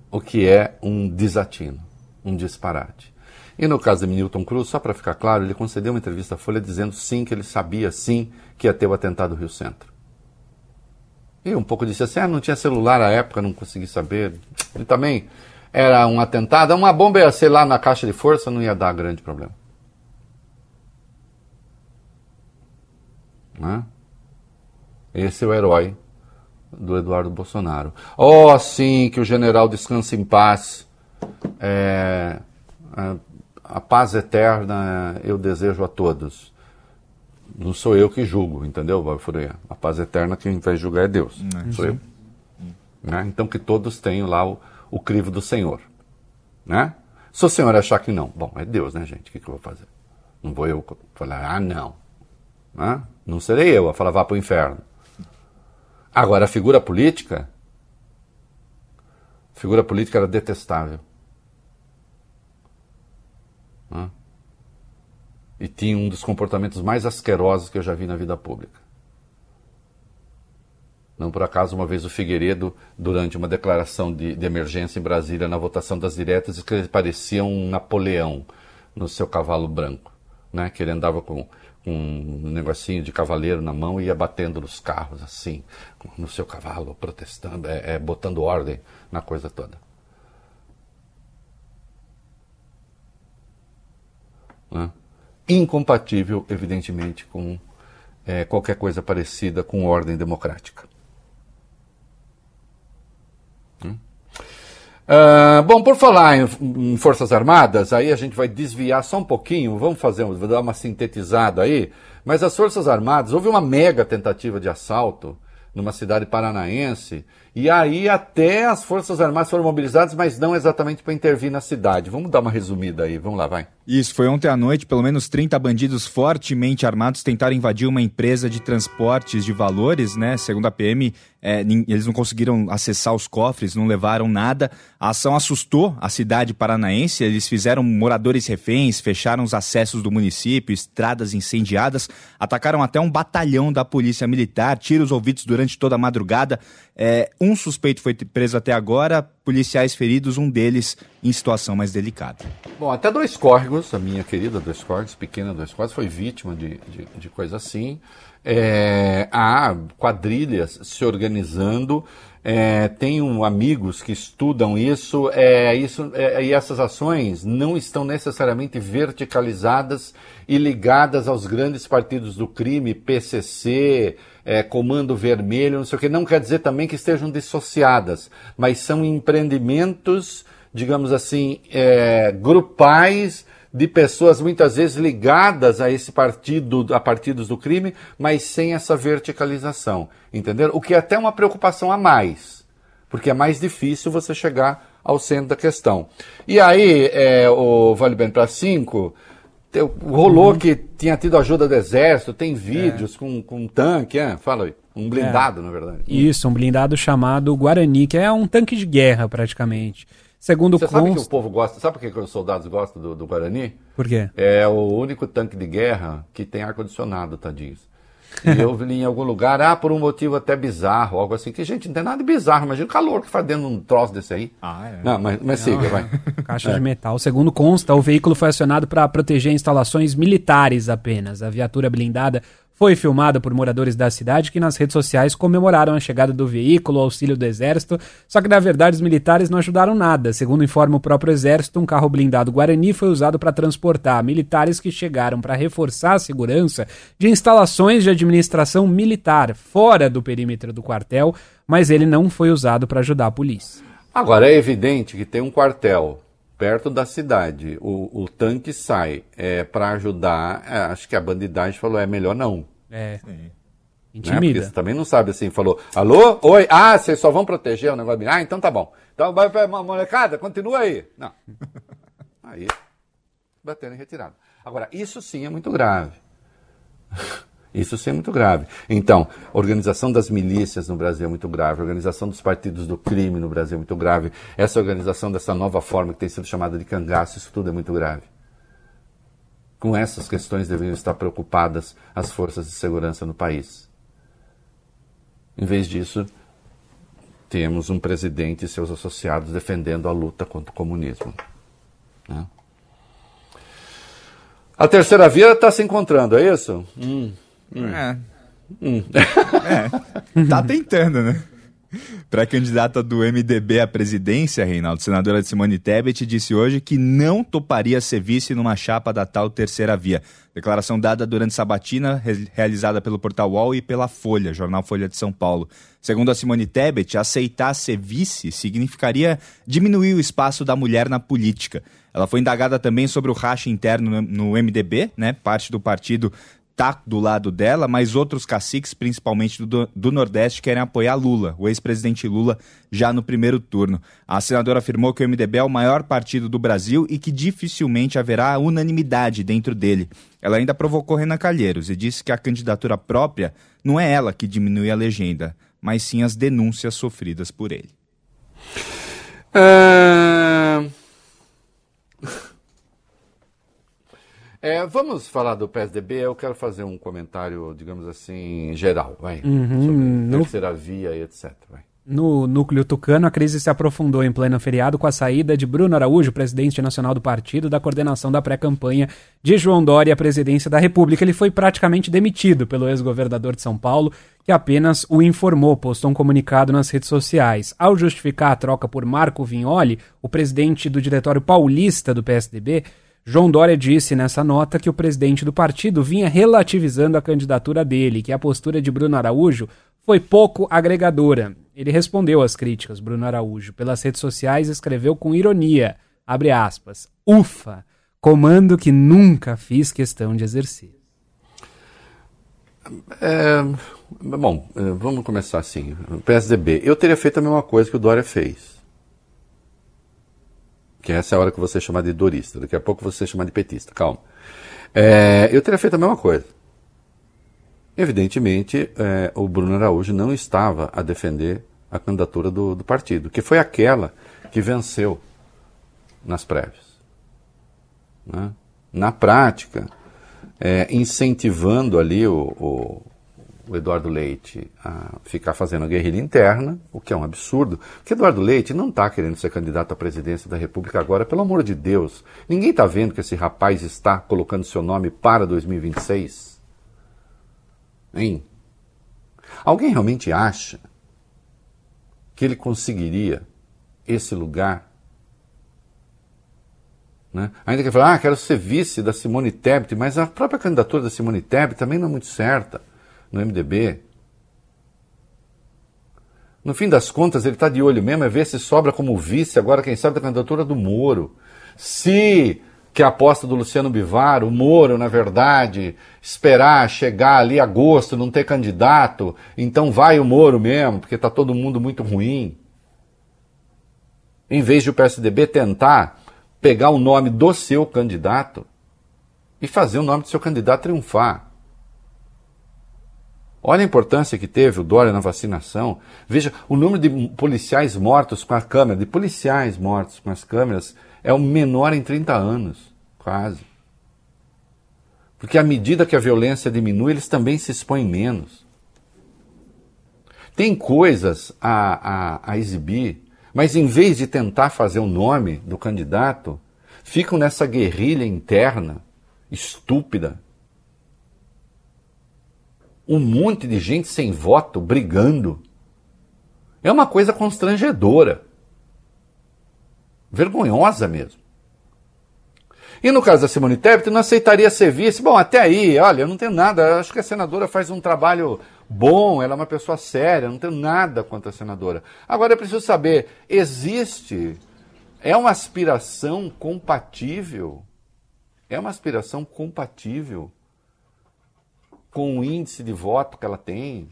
O que é um desatino, um disparate. E no caso de Milton Cruz, só para ficar claro, ele concedeu uma entrevista à Folha dizendo sim que ele sabia sim que ia ter o atentado do Rio Centro. E um pouco disse assim, ah, não tinha celular à época, não consegui saber. E também era um atentado, uma bomba ia ser lá na caixa de força, não ia dar grande problema. Né? Esse é o herói do Eduardo Bolsonaro. Oh, sim, que o general descanse em paz. É, é, a paz eterna eu desejo a todos. Não sou eu que julgo, entendeu, Balfuria? A paz eterna quem vai julgar é Deus, uhum. sou eu. Né? Então que todos tenham lá o, o crivo do Senhor. Né? Se o Senhor achar que não, bom, é Deus, né, gente? O que, que eu vou fazer? Não vou eu falar, ah, não. Né? Não serei eu a falar, vá para o inferno. Agora, a figura política, a figura política era detestável. Né? E tinha um dos comportamentos mais asquerosos que eu já vi na vida pública. Não por acaso, uma vez o Figueiredo, durante uma declaração de, de emergência em Brasília, na votação das diretas, disse que ele parecia um Napoleão no seu cavalo branco, né? que ele andava com, com um negocinho de cavaleiro na mão e ia batendo nos carros, assim, no seu cavalo, protestando, é, é botando ordem na coisa toda. Né? Incompatível, evidentemente, com é, qualquer coisa parecida com ordem democrática. Hum? Ah, bom, por falar em, em, Forças Armadas, aí a gente vai desviar só um pouquinho, vamos fazer, vou dar uma sintetizada aí, mas as Forças Armadas, houve uma mega tentativa de assalto numa cidade paranaense, e aí até as Forças Armadas foram mobilizadas, mas não exatamente para intervir na cidade. Vamos dar uma resumida aí, vamos lá, vai. Isso, foi ontem à noite, pelo menos 30 bandidos fortemente armados tentaram invadir uma empresa de transportes de valores, né? Segundo a PM, é, eles não conseguiram acessar os cofres, não levaram nada. A ação assustou a cidade paranaense, eles fizeram moradores reféns, fecharam os acessos do município, estradas incendiadas, atacaram até um batalhão da polícia militar, tiros ouvidos durante toda a madrugada. É, um suspeito foi preso até agora, policiais feridos, um deles em situação mais delicada. Bom, até dois córregos, a minha querida dois córregos, pequena dois córregos, foi vítima de, de, de coisa assim. É, há quadrilhas se organizando. É, tenho amigos que estudam isso, é, isso é, e essas ações não estão necessariamente verticalizadas e ligadas aos grandes partidos do crime, PCC, é, Comando Vermelho, não sei o que. Não quer dizer também que estejam dissociadas, mas são empreendimentos, digamos assim, é, grupais de pessoas muitas vezes ligadas a esse partido, a partidos do crime, mas sem essa verticalização, entendeu? O que é até uma preocupação a mais, porque é mais difícil você chegar ao centro da questão. E aí, é, o Vale Bem para 5 rolou uhum. que tinha tido ajuda do exército, tem vídeos é. com, com um tanque, é? fala aí. Um blindado, é. na verdade. Isso, um blindado chamado Guarani, que é um tanque de guerra praticamente. Segundo Você sabe que o povo gosta, sabe por que os soldados gostam do, do Guarani? Por quê? É o único tanque de guerra que tem ar-condicionado, tadinhos. E eu li em algum lugar, ah, por um motivo até bizarro, algo assim, que, gente, não tem nada de bizarro, imagina o calor que faz dentro de um troço desse aí. Ah, é. Não, mas, mas siga, vai. Caixa é. de metal. Segundo consta, o veículo foi acionado para proteger instalações militares apenas. A viatura blindada foi filmada por moradores da cidade que nas redes sociais comemoraram a chegada do veículo, auxílio do exército, só que na verdade os militares não ajudaram nada. Segundo informa o próprio exército, um carro blindado Guarani foi usado para transportar militares que chegaram para reforçar a segurança de instalações de administração militar fora do perímetro do quartel, mas ele não foi usado para ajudar a polícia. Agora é evidente que tem um quartel perto da cidade, o, o tanque sai é, para ajudar, é, acho que a bandidagem falou, é melhor não. É. Sim. Intimida. Né? você também não sabe assim, falou, alô, oi, ah, vocês só vão proteger o negócio. Ah, então tá bom. Então vai pra molecada, continua aí. Não. Aí, batendo em retirada. Agora, isso sim é muito grave. Isso sim é muito grave. Então, a organização das milícias no Brasil é muito grave, a organização dos partidos do crime no Brasil é muito grave, essa organização dessa nova forma que tem sido chamada de cangaço, isso tudo é muito grave. Com essas questões deveriam estar preocupadas as forças de segurança no país. Em vez disso, temos um presidente e seus associados defendendo a luta contra o comunismo. Né? A terceira via está se encontrando, é isso? Hum. Hum. É. Hum. é. Tá tentando, né? Pré-candidata do MDB à presidência, Reinaldo, senadora Simone Tebet, disse hoje que não toparia ser vice numa chapa da tal terceira via. Declaração dada durante sabatina, re realizada pelo Portal UOL e pela Folha, jornal Folha de São Paulo. Segundo a Simone Tebet, aceitar ser vice significaria diminuir o espaço da mulher na política. Ela foi indagada também sobre o racha interno no MDB, né? Parte do partido tá do lado dela, mas outros caciques, principalmente do, do Nordeste, querem apoiar Lula, o ex-presidente Lula, já no primeiro turno. A senadora afirmou que o MDB é o maior partido do Brasil e que dificilmente haverá unanimidade dentro dele. Ela ainda provocou Renan Calheiros e disse que a candidatura própria não é ela que diminui a legenda, mas sim as denúncias sofridas por ele. Uh... É, vamos falar do PSDB. Eu quero fazer um comentário, digamos assim, geral, vai, uhum, sobre no... terceira via e etc. Vai. No núcleo tucano, a crise se aprofundou em pleno feriado com a saída de Bruno Araújo, presidente nacional do partido, da coordenação da pré-campanha de João Dória à presidência da República. Ele foi praticamente demitido pelo ex-governador de São Paulo, que apenas o informou, postou um comunicado nas redes sociais. Ao justificar a troca por Marco Vignoli, o presidente do diretório paulista do PSDB, João Dória disse nessa nota que o presidente do partido vinha relativizando a candidatura dele, que a postura de Bruno Araújo foi pouco agregadora. Ele respondeu às críticas, Bruno Araújo, pelas redes sociais escreveu com ironia, abre aspas, ufa, comando que nunca fiz questão de exercer. É, bom, é, vamos começar assim. PSDB, eu teria feito a mesma coisa que o Dória fez. Que essa é a hora que você chamar de dorista, daqui a pouco você chamar de petista, calma. É, eu teria feito a mesma coisa. Evidentemente, é, o Bruno Araújo não estava a defender a candidatura do, do partido, que foi aquela que venceu nas prévias. Né? Na prática, é, incentivando ali o, o, o, Eduardo Leite a ficar fazendo guerrilha interna, o que é um absurdo, porque Eduardo Leite não está querendo ser candidato à presidência da República agora, pelo amor de Deus. Ninguém está vendo que esse rapaz está colocando seu nome para 2026? Hein? Alguém realmente acha que ele conseguiria esse lugar? Né? Ainda que falar, ah, quero ser vice da Simone Tebet, mas a própria candidatura da Simone Tebet também não é muito certa no MDB. No fim das contas, ele está de olho mesmo, é ver se sobra como vice agora, quem sabe, da candidatura do Moro. Se que a aposta do Luciano Bivar, o Moro, na verdade, esperar chegar ali agosto, não ter candidato, então vai o Moro mesmo, porque está todo mundo muito ruim. Em vez de o PSDB tentar pegar o nome do seu candidato e fazer o nome do seu candidato triunfar. Olha a importância que teve o Dória na vacinação. Veja o número de policiais mortos com a câmera, de policiais mortos com as câmeras é o menor em 30 anos, quase. Porque à medida que a violência diminui, eles também se expõem menos. Tem coisas a, a, a exibir, mas em vez de tentar fazer o nome do candidato, ficam nessa guerrilha interna, estúpida. Um monte de gente sem voto brigando. É uma coisa constrangedora vergonhosa mesmo. E no caso da Simone Tebet, não aceitaria ser vice. Bom, até aí, olha, eu não tenho nada. Acho que a senadora faz um trabalho bom, ela é uma pessoa séria, não tenho nada contra a senadora. Agora é preciso saber: existe. É uma aspiração compatível? É uma aspiração compatível com o índice de voto que ela tem?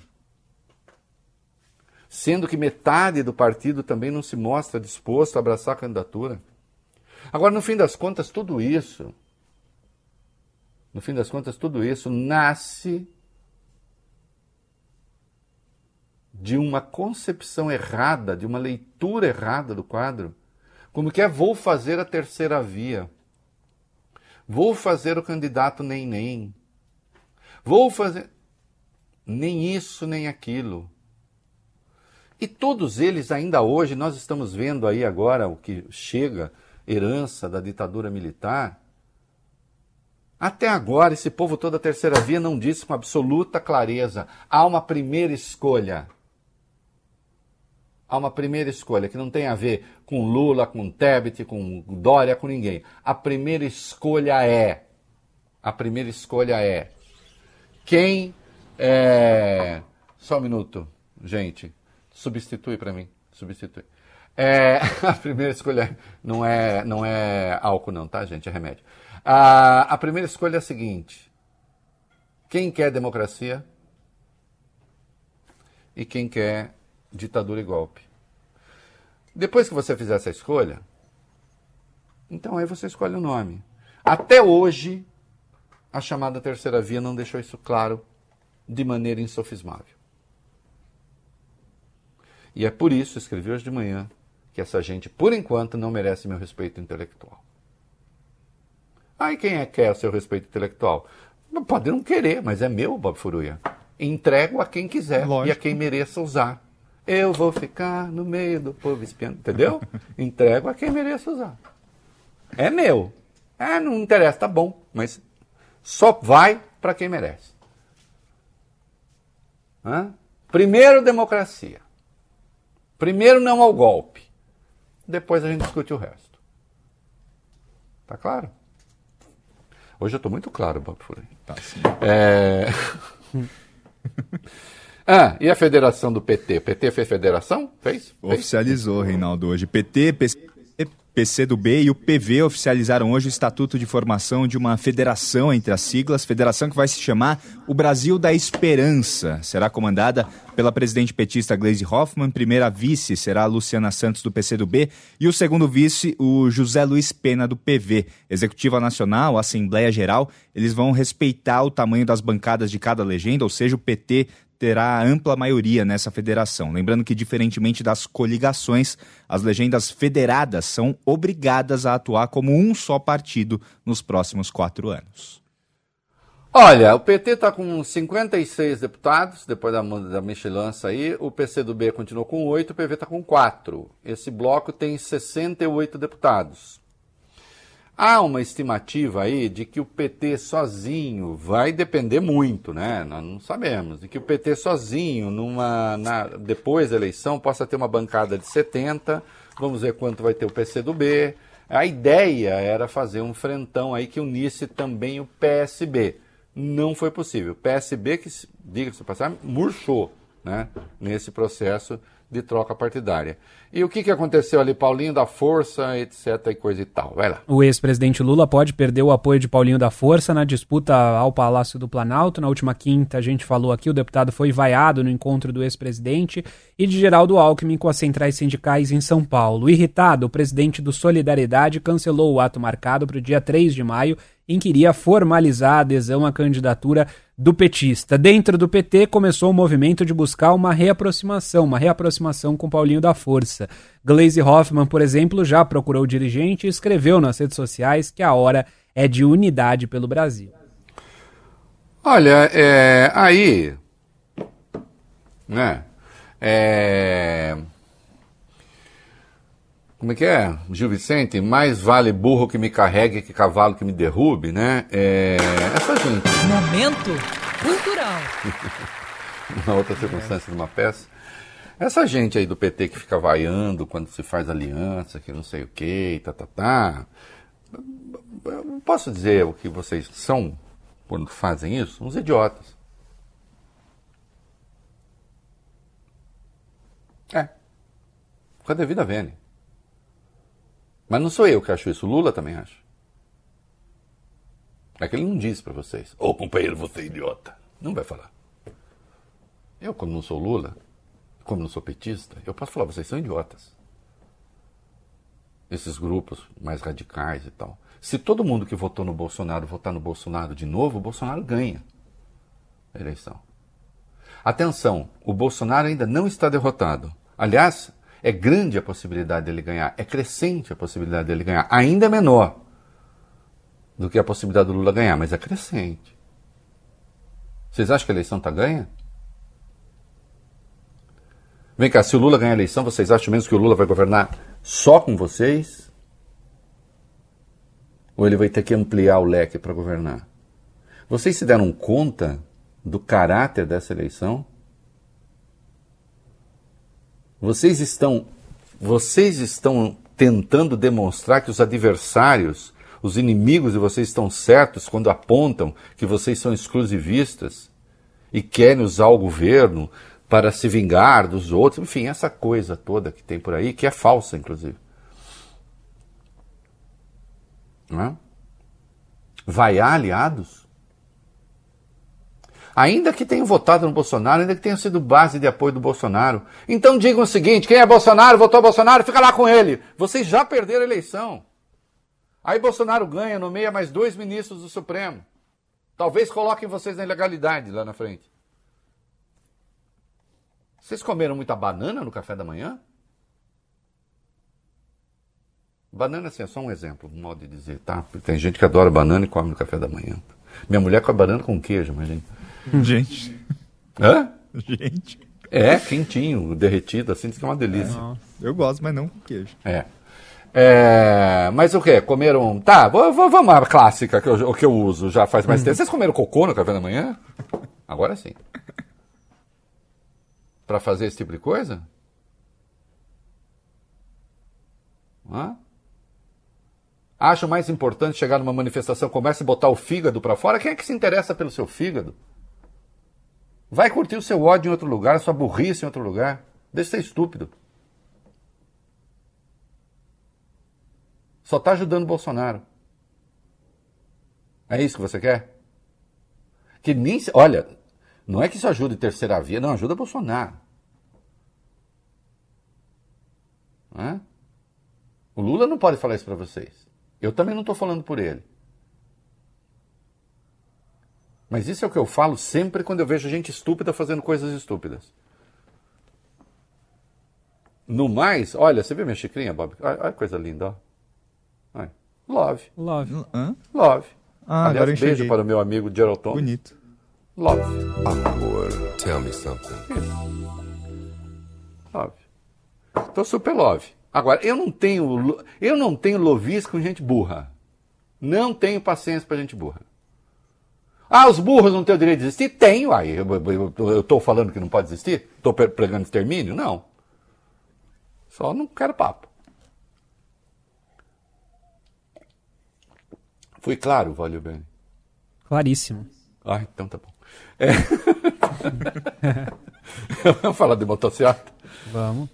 sendo que metade do partido também não se mostra disposto a abraçar a candidatura. Agora, no fim das contas, tudo isso, no fim das contas, tudo isso nasce de uma concepção errada, de uma leitura errada do quadro, como que é vou fazer a terceira via, vou fazer o candidato nem nem, vou fazer nem isso nem aquilo. E todos eles, ainda hoje, nós estamos vendo aí agora o que chega, herança da ditadura militar. Até agora, esse povo toda a terceira via não disse com absoluta clareza: há uma primeira escolha. Há uma primeira escolha que não tem a ver com Lula, com Tebet, com Dória, com ninguém. A primeira escolha é. A primeira escolha é. Quem é. Só um minuto, gente. Substitui para mim. Substitui. É, a primeira escolha não é, não é álcool, não, tá, gente? É remédio. A, a primeira escolha é a seguinte: quem quer democracia e quem quer ditadura e golpe. Depois que você fizer essa escolha, então aí você escolhe o nome. Até hoje, a chamada terceira via não deixou isso claro de maneira insofismável. E é por isso, escrevi hoje de manhã, que essa gente, por enquanto, não merece meu respeito intelectual. Aí quem é que quer o seu respeito intelectual? Pode não querer, mas é meu, Bob Furuia. Entrego a quem quiser Lógico. e a quem mereça usar. Eu vou ficar no meio do povo espiando, entendeu? Entrego a quem mereça usar. É meu. É, não interessa, tá bom, mas só vai para quem merece. Hã? Primeiro, democracia. Primeiro não ao golpe. Depois a gente discute o resto. Tá claro? Hoje eu estou muito claro, Bob Fury. Tá. É... ah, e a federação do PT? O PT fez federação? Fez? fez? Oficializou, Reinaldo, hoje. PT, PC, PCdoB e o PV oficializaram hoje o estatuto de formação de uma federação entre as siglas, federação que vai se chamar o Brasil da Esperança. Será comandada pela presidente petista Gleisi Hoffmann, primeira vice será a Luciana Santos do PCdoB e o segundo vice o José Luiz Pena do PV. Executiva Nacional, Assembleia Geral, eles vão respeitar o tamanho das bancadas de cada legenda, ou seja, o PT terá ampla maioria nessa federação. Lembrando que, diferentemente das coligações, as legendas federadas são obrigadas a atuar como um só partido nos próximos quatro anos. Olha, o PT está com 56 deputados, depois da, da mexilança aí, o PCdoB continuou com 8, o PV está com 4. Esse bloco tem 68 deputados. Há uma estimativa aí de que o PT sozinho vai depender muito, né? Nós não sabemos. De que o PT sozinho, numa, na, depois da eleição, possa ter uma bancada de 70. Vamos ver quanto vai ter o PCdoB. A ideia era fazer um frentão aí que unisse também o PSB. Não foi possível. O PSB, que, diga-se passar, murchou né, nesse processo de troca partidária. E o que, que aconteceu ali? Paulinho da Força, etc. e coisa e tal. Vai lá. O ex-presidente Lula pode perder o apoio de Paulinho da Força na disputa ao Palácio do Planalto. Na última quinta, a gente falou aqui, o deputado foi vaiado no encontro do ex-presidente e de Geraldo Alckmin com as centrais sindicais em São Paulo. Irritado, o presidente do Solidariedade cancelou o ato marcado para o dia 3 de maio em que iria formalizar a adesão à candidatura do petista. Dentro do PT começou o movimento de buscar uma reaproximação, uma reaproximação com Paulinho da Força. Glaze Hoffman, por exemplo, já procurou o dirigente e escreveu nas redes sociais que a hora é de unidade pelo Brasil. Olha, é, aí, né, é, como é que é, Gil Vicente? Mais vale burro que me carregue que cavalo que me derrube, né? É, essa gente. Momento cultural. Uma outra circunstância de uma peça. Essa gente aí do PT que fica vaiando quando se faz aliança, que não sei o que, tá, tá, tá. Posso dizer o que vocês são quando fazem isso? Uns idiotas. É. Com a devida vênia. Mas não sou eu que acho isso, Lula também acha. É que ele não diz para vocês, ô oh, companheiro, você é idiota. Não vai falar. Eu, como não sou Lula, como não sou petista, eu posso falar, vocês são idiotas. Esses grupos mais radicais e tal. Se todo mundo que votou no Bolsonaro votar no Bolsonaro de novo, o Bolsonaro ganha a eleição. Atenção, o Bolsonaro ainda não está derrotado. Aliás, é grande a possibilidade dele ganhar, é crescente a possibilidade dele ganhar, ainda menor do que a possibilidade do Lula ganhar, mas é crescente. Vocês acham que a eleição está ganha? Vem cá, se o Lula ganhar a eleição, vocês acham mesmo que o Lula vai governar só com vocês? Ou ele vai ter que ampliar o leque para governar? Vocês se deram conta do caráter dessa eleição? Vocês estão, vocês estão tentando demonstrar que os adversários, os inimigos de vocês estão certos quando apontam que vocês são exclusivistas e querem usar o governo para se vingar dos outros, enfim, essa coisa toda que tem por aí, que é falsa, inclusive. Não é? Vaiar aliados? Ainda que tenham votado no Bolsonaro, ainda que tenham sido base de apoio do Bolsonaro. Então digam o seguinte: quem é Bolsonaro, votou Bolsonaro, fica lá com ele. Vocês já perderam a eleição. Aí Bolsonaro ganha, nomeia mais dois ministros do Supremo. Talvez coloquem vocês na ilegalidade lá na frente. Vocês comeram muita banana no café da manhã? Banana assim, é só um exemplo, um modo de dizer, tá? Tem gente que adora banana e come no café da manhã. Minha mulher come banana com queijo, imagina. Gente. Hã? Gente. É, quentinho, derretido, assim, diz que é uma delícia. É, eu gosto, mas não com queijo. É. é mas o que? Comeram. Tá, vamos à clássica que eu, que eu uso já faz mais tempo. Vocês comeram cocô no café da manhã? Agora sim. Para fazer esse tipo de coisa? Hã? acham mais importante chegar numa manifestação, começa a botar o fígado para fora. Quem é que se interessa pelo seu fígado? Vai curtir o seu ódio em outro lugar, a sua burrice em outro lugar. Deixa de ser estúpido. Só está ajudando o Bolsonaro. É isso que você quer? Que nem. Olha, não é que isso ajude terceira via, não, ajuda Bolsonaro. É? O Lula não pode falar isso para vocês. Eu também não estou falando por ele. Mas isso é o que eu falo sempre quando eu vejo gente estúpida fazendo coisas estúpidas. No mais, olha, você viu minha xicrinha, Bob? Olha, que coisa linda, ó. Olha. Love. Love. Hã? Love. Ah, Aliás, agora eu beijo para o meu amigo Gerald Tom. Bonito. Love. Amor, tell me something. Love. Tô super love. Agora, eu não tenho eu não tenho lovis com gente burra. Não tenho paciência para gente burra. Ah, os burros não têm o direito de existir? Tenho. Aí, eu, tô falando que não pode existir? Pre- pregando extermínio? Não. Só não quero papo. Fui claro, valeu bem. Claríssimo. Ah, então tá bom. É. Vamos falar de motocicleta? Vamos.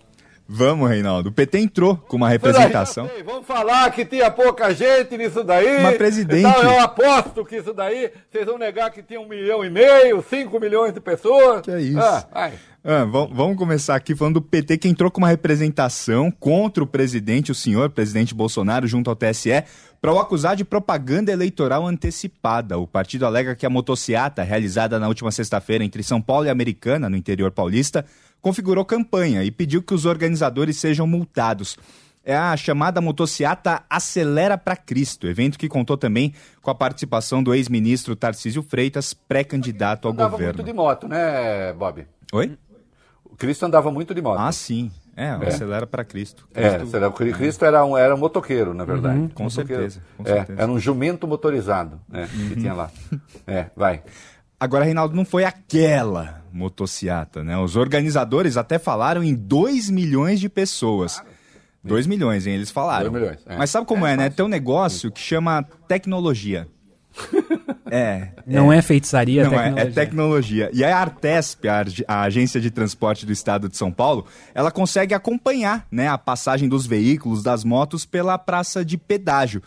Vamos, Reinaldo. O PT entrou com uma representação. Peraí, vamos falar que tinha pouca gente nisso daí. Mas, presidente- Então eu aposto que isso daí, vocês vão negar que tinha um milhão e meio, cinco milhões de pessoas. Que é isso? Ah. Ah, vam- vamos começar aqui falando do PT que entrou com uma representação contra o presidente, o senhor presidente Bolsonaro, junto ao TSE, para o acusar de propaganda eleitoral antecipada. O partido alega que a motociata, realizada na última sexta-feira entre São Paulo e Americana, no interior paulista, configurou campanha e pediu que os organizadores sejam multados. É a chamada motociata Acelera para Cristo, evento que contou também com a participação do ex-ministro Tarcísio Freitas, pré-candidato ao Andava governo. muito de moto, né, Bob? Oi? O Cristo andava muito de moto. Ah, sim. É, É. acelera para Cristo. É, Cristo- será- o Cristo era um, era um motoqueiro, na verdade. Uhum, com Motoqueiro. certeza, com É, certeza. era um jumento motorizado né, que tinha lá. É, vai. Agora, Reinaldo, não foi aquela motociata, né? Os organizadores até falaram em 2 milhões de pessoas. 2 milhões, hein? Eles falaram. Dois milhões, é. Mas sabe como é, né? Tem um negócio que chama tecnologia. É. Não é feitiçaria, Não, é- tecnologia. é tecnologia. E a Artesp, a, a agência de transporte do estado de São Paulo, ela consegue acompanhar né, a passagem dos veículos, das motos, pela praça de pedágio.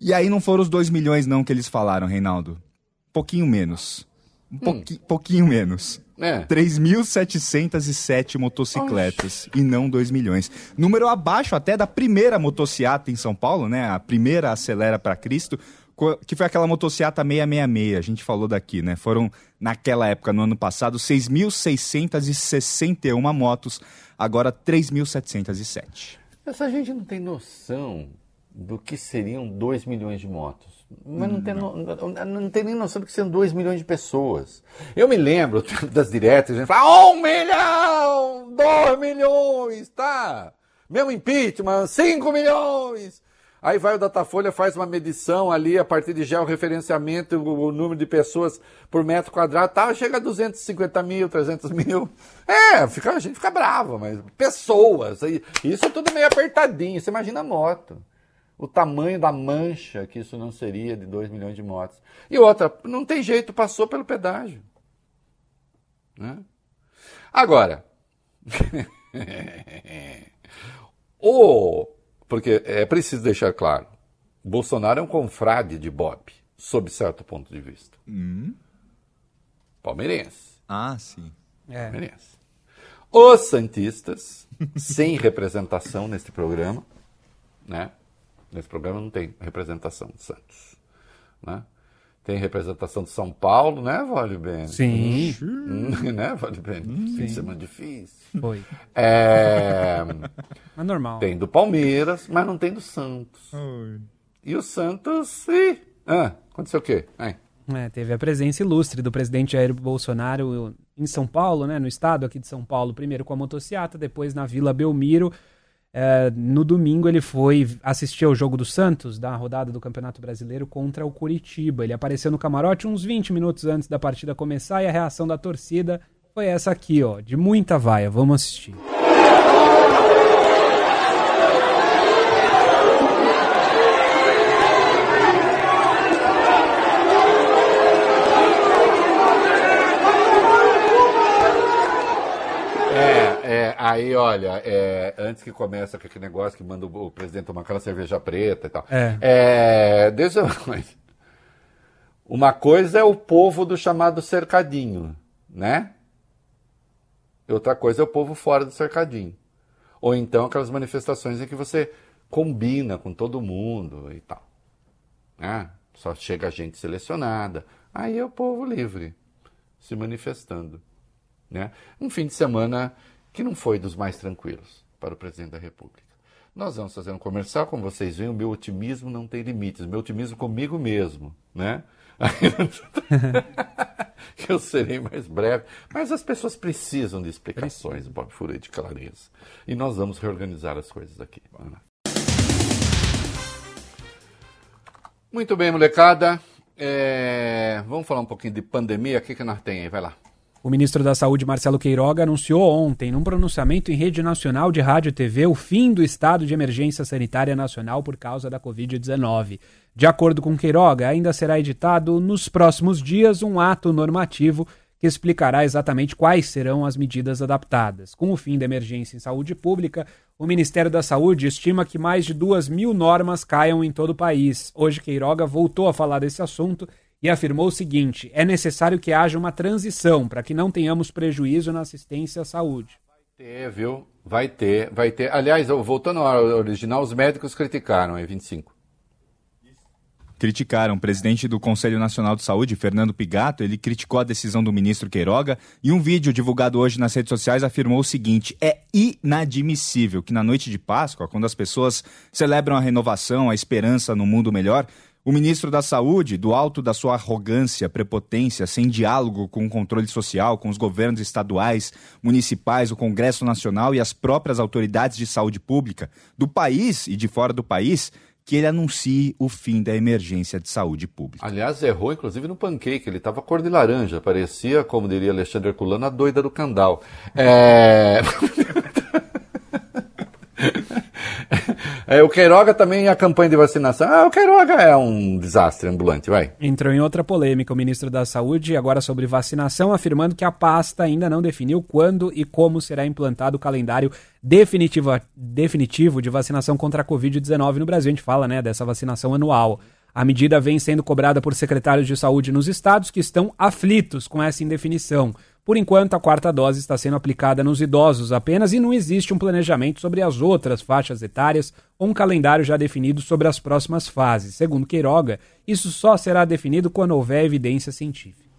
E aí não foram os 2 milhões não que eles falaram, Reinaldo. Pouquinho menos. Um pouqui- pouquinho menos. É. 3.707 motocicletas e não 2 milhões. Número abaixo até da primeira motociata em São Paulo, né? A primeira Acelera para Cristo, que foi aquela motociata 666, a gente falou daqui, né? Foram, naquela época, no ano passado, 6.661 motos, agora 3.707. Essa gente não tem noção do que seriam 2 milhões de motos. Mas não tem, no- não, não tem nem noção do que seriam 2 milhões de pessoas. Eu me lembro das diretas, a gente fala, 1 um milhão, 2 milhões, tá? Mesmo impeachment, 5 milhões. Aí vai o Datafolha, faz uma medição ali a partir de georreferenciamento, o, o número de pessoas por metro quadrado, tal, chega a 250 mil, 300 mil. É, fica, a gente fica brava, mas pessoas, isso tudo meio apertadinho. Você imagina a moto. O tamanho da mancha que isso não seria de 2 milhões de motos. E outra, não tem jeito, passou pelo pedágio. Né? Agora, o, porque é preciso deixar claro, Bolsonaro é um confrade de Bob, sob certo ponto de vista. Palmeirense. Ah, sim. É. Palmeirense. Os Santistas, sem representação neste programa, né? Nesse programa não tem representação de Santos. Né? Tem representação de São Paulo, né, Vale Bem? Sim. né, Vale Bem? Fim de semana difícil. Foi. É... É normal. Tem do Palmeiras, mas não tem do Santos. E o Santos. Ih, ah, aconteceu o quê? Ai. É, teve a presença ilustre do presidente Jair Bolsonaro em São Paulo, né, no estado aqui de São Paulo, primeiro com a motociata, depois na Vila Belmiro. É, no domingo ele foi assistir ao jogo do Santos, da rodada do Campeonato Brasileiro contra o Curitiba. Ele apareceu no camarote uns 20 minutos antes da partida começar e a reação da torcida foi essa aqui, ó, de muita vaia. Vamos assistir. Aí, olha, é, antes que comece com aquele negócio que manda o, o presidente tomar aquela cerveja preta e tal. É. É, deixa eu... Uma coisa é o povo do chamado cercadinho, né? Outra coisa é o povo fora do cercadinho. Ou então aquelas manifestações em que você combina com todo mundo e tal. Né? Só chega gente selecionada. Aí é o povo livre se manifestando. Né? Um fim de semana que não foi dos mais tranquilos para o presidente da República. Nós vamos fazer um comercial, como vocês veem, o meu otimismo não tem limites, o meu otimismo comigo mesmo, né? que eu serei mais breve, mas as pessoas precisam de explicações, Bob Furei, de clareza. E nós vamos reorganizar as coisas aqui. Muito bem, molecada. É, Vamos falar um pouquinho de pandemia. O que, que nós tem aí? Vai lá. O ministro da Saúde, Marcelo Queiroga, anunciou ontem, num pronunciamento em rede nacional de rádio e TV, o fim do estado de emergência sanitária nacional por causa da Covid-19. De acordo com Queiroga, ainda será editado nos próximos dias um ato normativo que explicará exatamente quais serão as medidas adaptadas. Com o fim da emergência em saúde pública, o Ministério da Saúde estima que mais de duas mil normas caiam em todo o país. Hoje, Queiroga voltou a falar desse assunto e afirmou o seguinte: é necessário que haja uma transição para que não tenhamos prejuízo na assistência à saúde. Ter, viu? Vai ter, vai ter. Aliás, voltando ao original, os médicos criticaram aí 25. criticaram. O presidente do Conselho Nacional de Saúde, Fernando Pigato, ele criticou a decisão do ministro Queiroga e um vídeo divulgado hoje nas redes sociais afirmou o seguinte: é inadmissível que na noite de Páscoa, quando as pessoas celebram a renovação, a esperança no mundo melhor, o ministro da Saúde, do alto da sua arrogância, prepotência, sem diálogo com o controle social, com os governos estaduais, municipais, o Congresso Nacional e as próprias autoridades de saúde pública do país e de fora do país, que ele anuncie o fim da emergência de saúde pública. Aliás, errou inclusive no pancake, ele estava cor de laranja, parecia, como diria Alexandre Herculano, a doida do Candal. É... é, o Queiroga também a campanha de vacinação. Ah, o Queiroga é um desastre ambulante, vai. Entrou em outra polêmica o ministro da Saúde, agora sobre vacinação, afirmando que a pasta ainda não definiu quando e como será implantado o calendário definitivo, de vacinação contra a Covid-19 no Brasil. A gente fala né, dessa vacinação anual. A medida vem sendo cobrada por secretários de saúde nos estados que estão aflitos com essa indefinição. Por enquanto, a quarta dose está sendo aplicada nos idosos apenas e não existe um planejamento sobre as outras faixas etárias ou um calendário já definido sobre as próximas fases. Segundo Queiroga, isso só será definido quando houver evidência científica.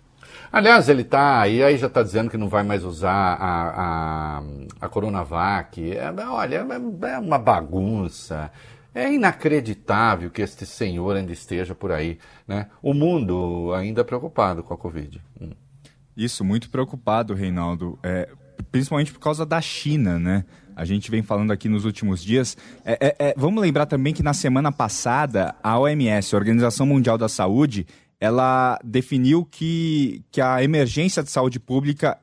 Aliás, ele tá aí, aí já está dizendo que não vai mais usar a, a, a Coronavac. É, olha, é, é uma bagunça. É inacreditável que este senhor ainda esteja por aí. Né? O mundo ainda preocupado com a Covid. Hum. Isso, muito preocupado, Reinaldo. É, principalmente por causa da China, né? A gente vem falando aqui nos últimos dias. É, é, é, vamos lembrar também que na semana passada, a OMS, a Organização Mundial da Saúde, ela definiu que, que a emergência de saúde pública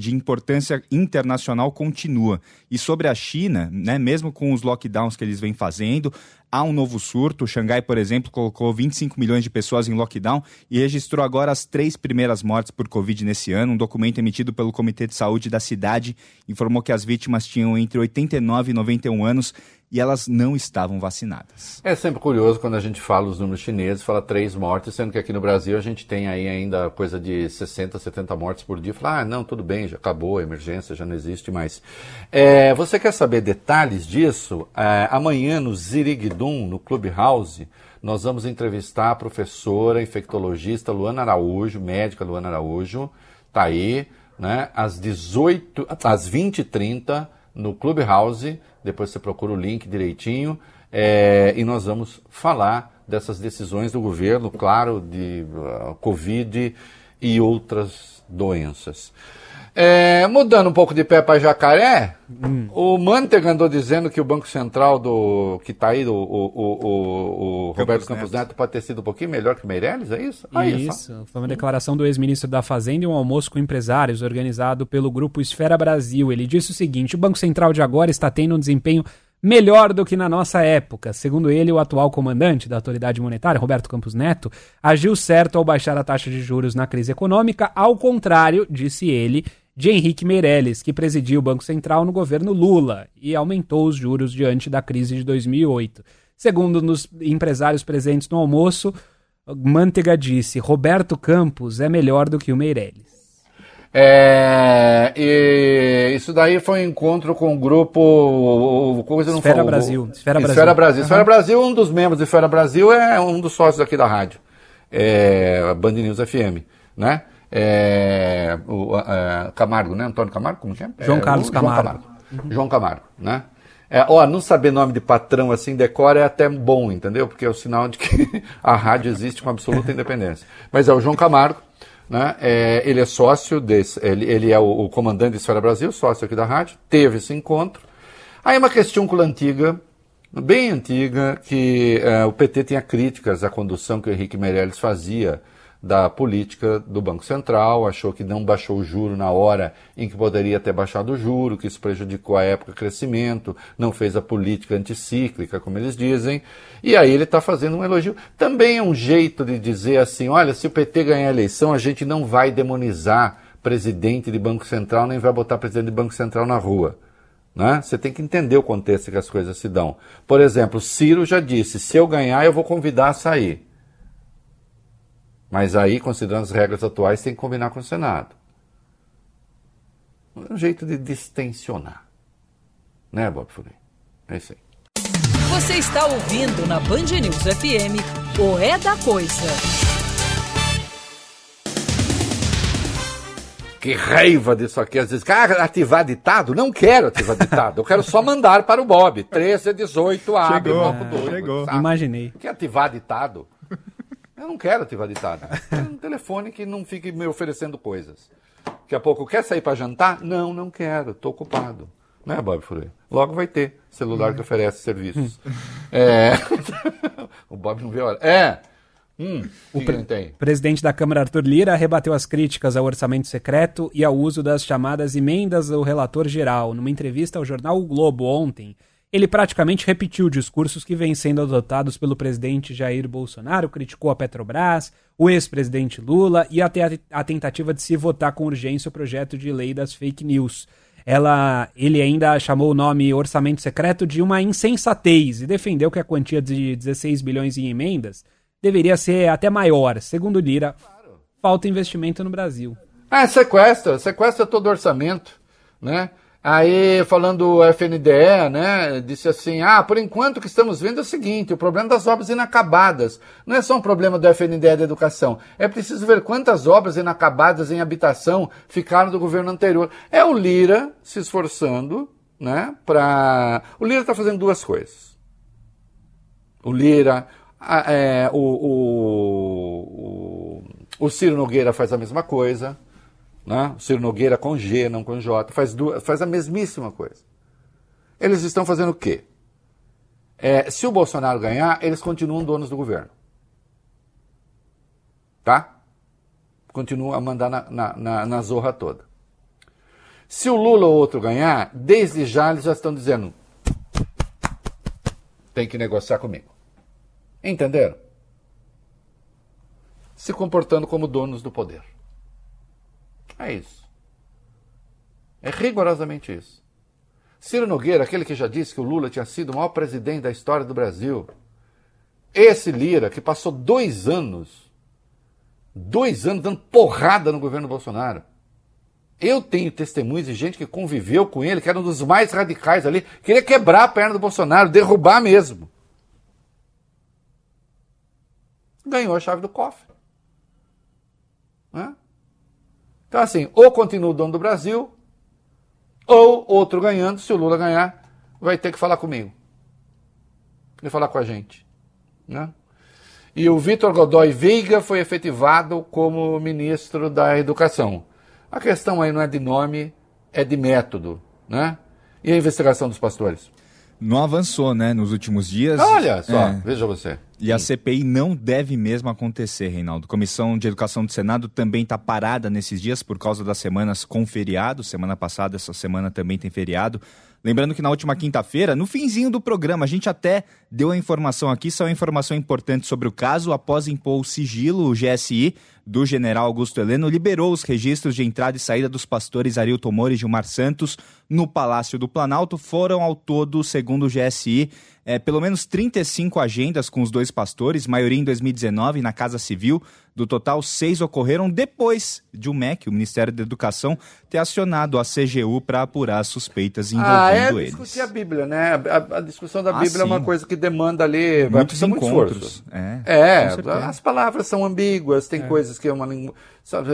de importância internacional continua. E sobre a China, né, mesmo com os lockdowns que eles vêm fazendo, há um novo surto. O Xangai, por exemplo, colocou 25 milhões de pessoas em lockdown e registrou agora as três primeiras mortes por Covid nesse ano. Um documento emitido pelo Comitê de Saúde da cidade informou que as vítimas tinham entre 89 e 91 anos e elas não estavam vacinadas. É sempre curioso quando a gente fala os números chineses, fala três mortes, sendo que aqui no Brasil a gente tem aí ainda coisa de 60, 70 mortes por dia. Fala, ah, não, tudo bem, já acabou a emergência, já não existe mais. É, você quer saber detalhes disso? É, amanhã no Ziriguidum, no Clubhouse, nós vamos entrevistar a professora infectologista Luana Araújo, médica Luana Araújo, tá aí, né, às 18, às 20h30 no Clubhouse, depois você procura o link direitinho, é, e nós vamos falar dessas decisões do governo, claro, de uh, Covid e outras doenças. É, mudando um pouco de pé para jacaré, hum. o Mantega andou dizendo que o Banco Central do que está aí, o, o, o, o Roberto Campos Neto. Neto. pode ter sido um pouquinho melhor que o Meirelles, é isso? Aí, isso, só. foi uma declaração do ex-ministro da Fazenda e um almoço com empresários organizado pelo grupo Esfera Brasil. Ele disse o seguinte: o Banco Central de agora está tendo um desempenho melhor do que na nossa época. Segundo ele, o atual comandante da autoridade monetária, Roberto Campos Neto, agiu certo ao baixar a taxa de juros na crise econômica, ao contrário, disse ele, de Henrique Meirelles, que presidia o Banco Central no governo Lula e aumentou os juros diante da crise de 2008. Segundo nos empresários presentes no almoço, Manteiga disse: Roberto Campos é melhor do que o Meirelles. É, e isso daí foi um encontro com o grupo. Coisa não Esfera falou. Brasil, Esfera Brasil. Esfera Brasil. Aham. Esfera Brasil, um dos membros do Esfera Brasil é um dos sócios aqui da rádio. É, Band News FM, né? É, o, é, Camargo, né? Antônio Camargo, como que é? João É, Carlos o Camargo. João Camargo, né? É, ó, não saber nome de patrão assim, decora é até bom, entendeu? Porque é o sinal de que a rádio existe com absoluta independência. Mas é o João Camargo, né? É, ele é sócio desse, ele, ele é o, o comandante de Esfera Brasil, sócio aqui da rádio, teve esse encontro. Aí uma questão antiga, bem antiga, que eh, o PT tinha críticas à condução que o Henrique Meirelles fazia da política do Banco Central, achou que não baixou o juro na hora em que poderia ter baixado o juro, que isso prejudicou a época crescimento, não fez a política anticíclica, como eles dizem, e aí ele está fazendo um elogio. Também é um jeito de dizer assim, olha, se o PT ganhar a eleição, a gente não vai demonizar presidente de Banco Central, nem vai botar presidente de Banco Central na rua. Né? Você tem que entender o contexto que as coisas se dão. Por exemplo, Ciro já disse: se eu ganhar, eu vou convidar a sair. Mas aí, considerando as regras atuais, tem que combinar com o Senado. É um jeito de distensionar. Né, Bob Fury? É isso aí. Você está ouvindo na Band News FM o É da Coisa. Que raiva disso aqui. Às vezes, cara, ativar ditado? Não quero ativar ditado. Eu quero só mandar para o Bob. 13 a 18, abre, Chegou, bloco dois, chegou. sabe? Imaginei. Quer ativar ditado? Eu não quero ditado. Eu quero um telefone que não fique me oferecendo coisas. Daqui a pouco, quer sair para jantar? Não, não quero, estou ocupado. Né, Bob Fury? Logo vai ter celular que oferece serviços. é... o Bob não vê a hora. É. Hum, o ele tem? presidente da Câmara, Arthur Lira, rebateu as críticas ao orçamento secreto e ao uso das chamadas emendas ao relator geral. Numa entrevista ao jornal O Globo ontem, ele praticamente repetiu discursos que vêm sendo adotados pelo presidente Jair Bolsonaro, criticou a Petrobras, o ex-presidente Lula e até a, tentativa de se votar com urgência o projeto de lei das fake news. Ela, ele ainda chamou o nome orçamento secreto de uma insensatez e defendeu que a quantia de 16 bilhões em emendas deveria ser até maior. Segundo Lira, falta investimento no Brasil. Ah, sequestra, sequestra todo orçamento, né? Aí, falando o FNDE, né, disse assim, ah, por enquanto o que estamos vendo é o seguinte, o problema das obras inacabadas. Não é só um problema do FNDE da educação, é preciso ver quantas obras inacabadas em habitação ficaram do governo anterior. É o Lira se esforçando, né, para... O Lira está fazendo duas coisas. O Lira, a- é, o, o, o, o Ciro Nogueira faz a mesma coisa, né? O Ciro Nogueira com G, não com J, faz, duas, faz a mesmíssima coisa. Eles estão fazendo o quê? É, se o Bolsonaro ganhar, eles continuam donos do governo. Tá? Continuam a mandar na, na, na, na zorra toda. Se o Lula ou outro ganhar, desde já eles já estão dizendo: tem que negociar comigo. Entenderam? Se comportando como donos do poder. É isso. É rigorosamente isso. Ciro Nogueira, aquele que já disse que o Lula tinha sido o maior presidente da história do Brasil. Esse Lira, que passou dois anos, dois anos dando porrada no governo Bolsonaro. Eu tenho testemunhos de gente que conviveu com ele, que era um dos mais radicais ali, queria quebrar a perna do Bolsonaro, derrubar mesmo. Ganhou a chave do cofre. Né? Então, assim, ou continua o dono do Brasil, ou outro ganhando, se o Lula ganhar, vai ter que falar comigo. Vai falar com a gente. Né? E o Vitor Godoy Veiga foi efetivado como ministro da Educação. A questão aí não é de nome, é de método. Né? E a investigação dos pastores? Não avançou, né, nos últimos dias. Olha só, É. veja você. E a CPI não deve mesmo acontecer, Reinaldo. Comissão de Educação do Senado também está parada nesses dias por causa das semanas com feriado. Semana passada, essa semana também tem feriado. Lembrando que na última quinta-feira, no finzinho do programa, a gente até deu a informação aqui, só uma informação importante sobre o caso. Após impor o sigilo, o GSI do general Augusto Heleno liberou os registros de entrada e saída dos pastores Arilton Moura e Gilmar Santos no Palácio do Planalto. Foram ao todo, segundo o GSI, é, pelo menos 35 agendas com os dois pastores, maioria em 2019 na Casa Civil. Do total, seis ocorreram depois de o MEC, o Ministério da Educação, ter acionado a CGU para apurar suspeitas envolvendo ah, é eles. discutir a Bíblia, né? A, a discussão da Ah, Bíblia é uma coisa que demanda ali vai Muitos precisar muito esforço. É, É, as palavras são ambíguas, tem coisas que é uma lingu...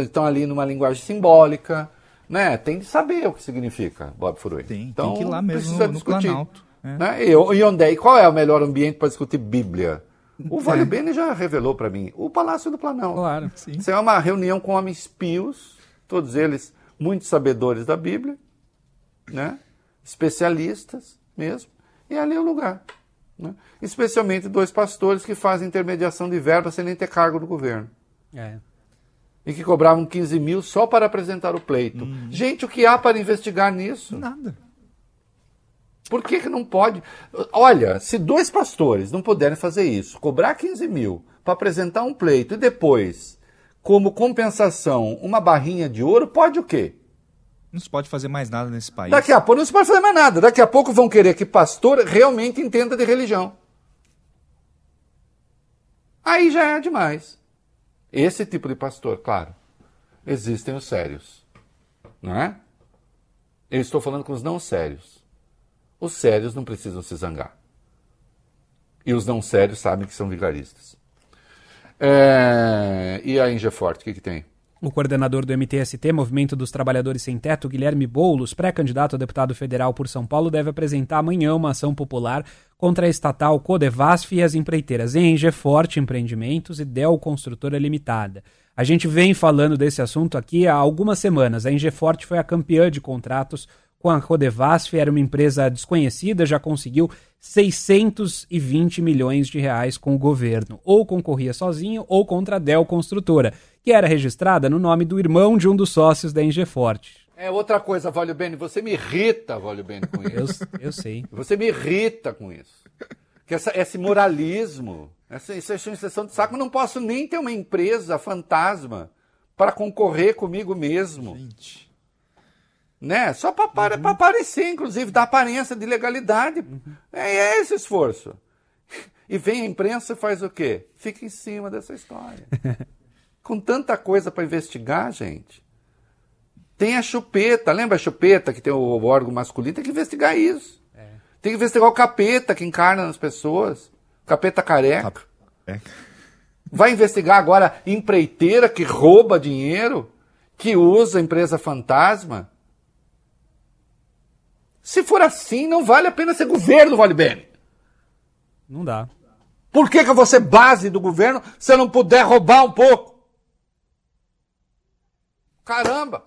estão ali numa linguagem simbólica, né? Tem de saber o que significa, Bob Furui. Tem, então, tem que ir lá mesmo precisa no, no discutir. Planalto. é. Né? E, e onde é? E qual é o melhor ambiente para discutir Bíblia? O Vale Bene já revelou para mim. O Palácio do Planalto. Claro. Isso é uma reunião com homens pios, todos eles muito sabedores da Bíblia, né? especialistas mesmo, e ali é o lugar. Né? Especialmente dois pastores que fazem intermediação de verba sem nem ter cargo do governo. É. E que cobravam 15 mil só para apresentar o pleito. Gente, o que há para investigar nisso? Nada. Por que, que não pode? Olha, se dois pastores não puderem fazer isso, cobrar 15 mil para apresentar um pleito e depois, como compensação, uma barrinha de ouro, pode o quê? Não se pode fazer mais nada nesse país. Daqui a pouco não se pode fazer mais nada. Daqui a pouco vão querer que pastor realmente entenda de religião. Aí já é demais. Esse tipo de pastor, claro. Existem os sérios. Não é? Eu estou falando com os não sérios. Os sérios não precisam se zangar. E os não sérios sabem que são vigaristas. É, E a Ingeforte, o que, que tem? O coordenador do MTST, Movimento dos Trabalhadores Sem Teto, Guilherme Boulos, pré-candidato a deputado federal por São Paulo, deve apresentar amanhã uma ação popular contra a estatal Codevasf e as empreiteiras ENG Forte Empreendimentos e Del Construtora Limitada. A gente vem falando desse assunto aqui há algumas semanas. A ENG Forte foi a campeã de contratos com a Codevasf, era uma empresa desconhecida, já conseguiu 620 milhões de reais com o governo. Ou concorria sozinho ou contra a Del Construtora, que era registrada no nome do irmão de um dos sócios da ENG Forte. É outra coisa, Valio Bene, você me irrita, Valio Bene, com Eu, isso. eu sei. Você me irrita com isso. Que essa, esse moralismo, essa, essa exceção de saco, eu não posso nem ter uma empresa fantasma para concorrer comigo mesmo. Né? Só para aparecer, inclusive, dar aparência de legalidade. É, é esse esforço. E vem a imprensa e faz o quê? Fica em cima dessa história. Com tanta coisa para investigar, gente. Tem a chupeta, lembra a chupeta que tem o, órgão masculino? Tem que investigar isso. Tem que investigar o capeta que encarna nas pessoas. Capeta careca. Vai investigar agora empreiteira que rouba dinheiro, que usa empresa fantasma. Se for assim, não vale a pena ser governo, Vale Bene. Não dá. Por que, que eu vou ser base do governo se eu não puder roubar um pouco? Caramba!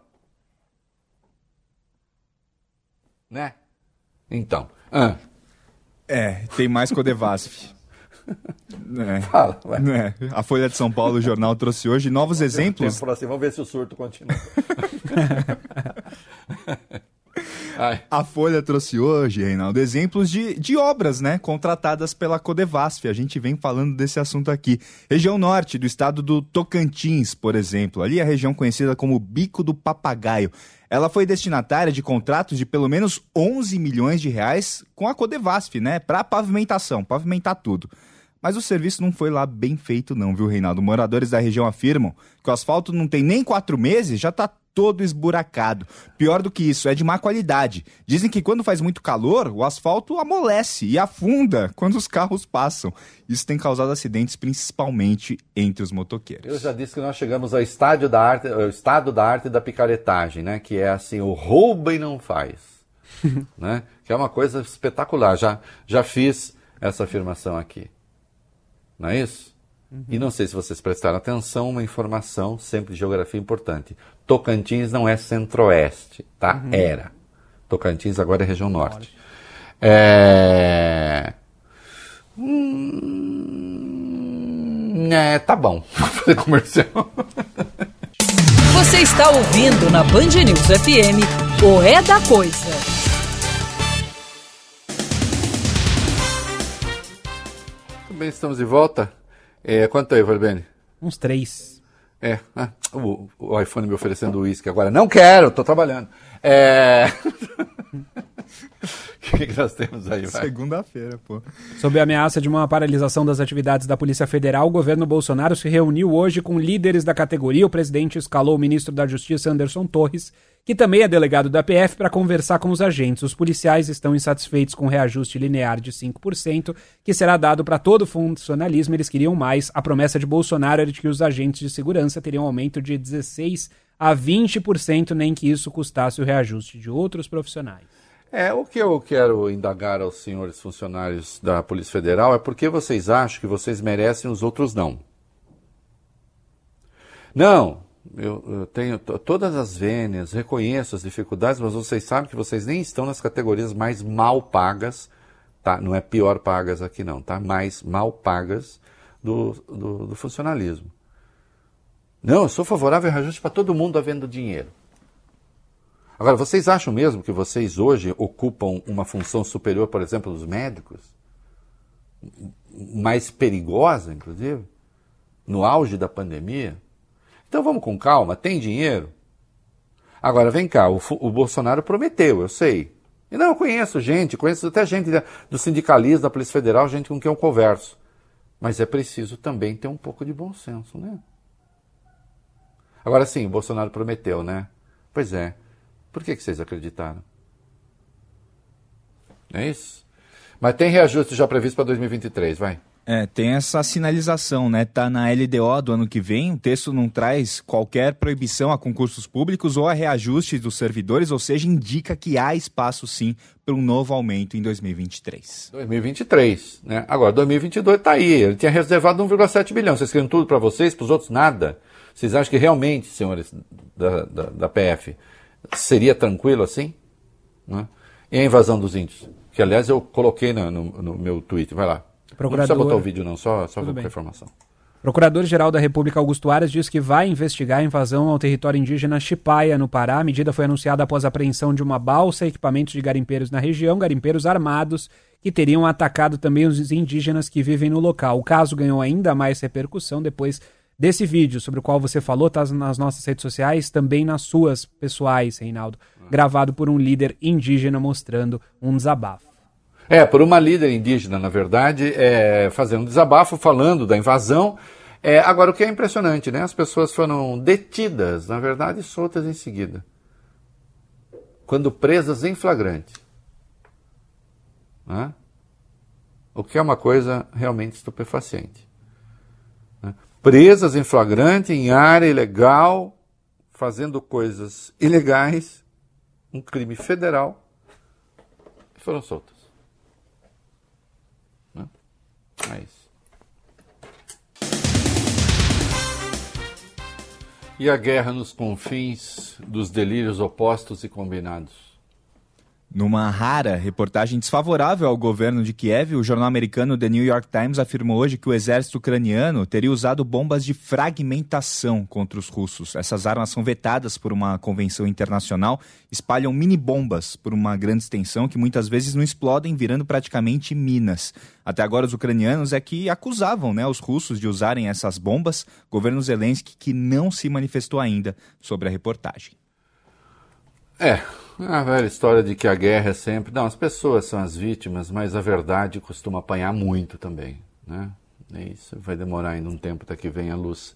Né? Então. ah, É, tem mais Codevasf. É. Fala, ué. É. A Folha de São Paulo, o jornal, trouxe hoje novos exemplos. Assim, vamos ver se o surto continua. Ai. A Folha trouxe hoje, Reinaldo, exemplos de, de obras, né, contratadas pela Codevasf. A gente vem falando desse assunto aqui. Região norte do estado do Tocantins, por exemplo. Ali a região conhecida como Bico do Papagaio. Ela foi destinatária de contratos de pelo menos 11 milhões de reais com a Codevasf, né, para pavimentação, pavimentar tudo. Mas o serviço não foi lá bem feito não, viu, Reinaldo? Moradores da região afirmam que o asfalto não tem nem quatro meses, já tá todo esburacado. Pior do que isso, é de má qualidade. Dizem que quando faz muito calor, o asfalto amolece e afunda quando os carros passam. Isso tem causado acidentes, principalmente entre os motoqueiros. Eu já disse que nós chegamos ao estádio da arte, ao estado da arte da picaretagem, né? Que é assim, o rouba e não faz. né? Que é uma coisa espetacular. Já, já fiz essa afirmação aqui. Não é isso? E não sei se vocês prestaram atenção, uma informação sempre de geografia importante. Tocantins não é centro-oeste, tá? Era. Tocantins agora é região norte. É... Hum, é, tá bom. Vou fazer comercial. Você está ouvindo na Band News FM o É da Coisa. Muito bem, estamos de volta. É, quanto aí, Valbene? Uns três. É, ah, o, o iPhone me oferecendo uísque agora. Não quero, tô trabalhando. É... O que, que nós temos aí, vai? Segunda-feira, pô. Sob a ameaça de uma paralisação das atividades da Polícia Federal, o governo Bolsonaro se reuniu hoje com líderes da categoria. O presidente escalou o ministro da Justiça, Anderson Torres, que também é delegado da PF, para conversar com os agentes. Os policiais estão insatisfeitos com o reajuste linear de 5%, que será dado para todo o funcionalismo. Eles queriam mais. A promessa de Bolsonaro era de que os agentes de segurança teriam um aumento de 16% a 20%, nem que isso custasse o reajuste de outros profissionais. É, o que eu quero indagar aos senhores funcionários da Polícia Federal é por que vocês acham que vocês merecem os outros não. Não, eu, eu tenho todas as vênias, reconheço as dificuldades, mas vocês sabem que vocês nem estão nas categorias mais mal pagas, tá? Não é pior pagas aqui não, tá? Mais mal pagas do, do, do funcionalismo. Não, eu sou favorável ao reajuste para todo mundo havendo dinheiro. Agora, vocês acham mesmo que vocês hoje ocupam uma função superior, por exemplo, dos médicos? Mais perigosa, inclusive? No auge da pandemia? Então vamos com calma, tem dinheiro? Agora, vem cá, o, o Bolsonaro prometeu, eu sei. E não, eu conheço gente, conheço até gente do sindicalismo, da Polícia Federal, gente com quem eu converso. Mas é preciso também ter um pouco de bom senso, né? Agora sim, o Bolsonaro prometeu, né? Pois é. Por que, que vocês acreditaram? É isso? Mas tem reajuste já previsto para 2023, vai. É, tem essa sinalização, né? Tá na LDO do ano que vem, o texto não traz qualquer proibição a concursos públicos ou a reajuste dos servidores, ou seja, indica que há espaço sim para um novo aumento em 2023. 2023, né? Agora, 2022 está aí, ele tinha reservado 1,7 bilhão. Vocês querem tudo para vocês, para os outros nada? Vocês acham que realmente, senhores da, da, da PF, seria tranquilo assim? Né? E a invasão dos índios? Que, aliás, eu coloquei no, no, no meu tweet. Vai lá. Procurador... Não precisa botar o vídeo, não, só, só com informação. Procurador-Geral da República Augusto Aras diz que vai investigar a invasão ao território indígena Chipaia, no Pará. A medida foi anunciada após a apreensão de uma balsa e equipamentos de garimpeiros na região, garimpeiros armados que teriam atacado também os indígenas que vivem no local. O caso ganhou ainda mais repercussão depois desse vídeo sobre o qual você falou, está nas nossas redes sociais, também nas suas pessoais, Reinaldo, gravado por um líder indígena mostrando um desabafo. É, por uma líder indígena, na verdade, é, fazendo um desabafo, falando da invasão. É, agora, o que é impressionante, né? As pessoas foram detidas, na verdade, soltas em seguida. Quando presas em flagrante. Né? O que é uma coisa realmente estupefaciente presas em flagrante, em área ilegal, fazendo coisas ilegais, um crime federal, e foram soltas. Né? É isso. E a guerra nos confins dos delírios opostos e combinados? Numa rara reportagem desfavorável ao governo de Kiev, o jornal americano The New York Times afirmou hoje que o exército ucraniano teria usado bombas de fragmentação contra os russos. Essas armas são vetadas por uma convenção internacional, espalham mini-bombas por uma grande extensão que muitas vezes não explodem, virando praticamente minas. Até agora, os ucranianos é que acusavam né, os russos de usarem essas bombas. Governo Zelensky que não se manifestou ainda sobre a reportagem. É, a velha história de que a guerra é sempre. Não, as pessoas são as vítimas, mas a verdade costuma apanhar muito também. Né? É isso vai demorar ainda um tempo até que venha a luz.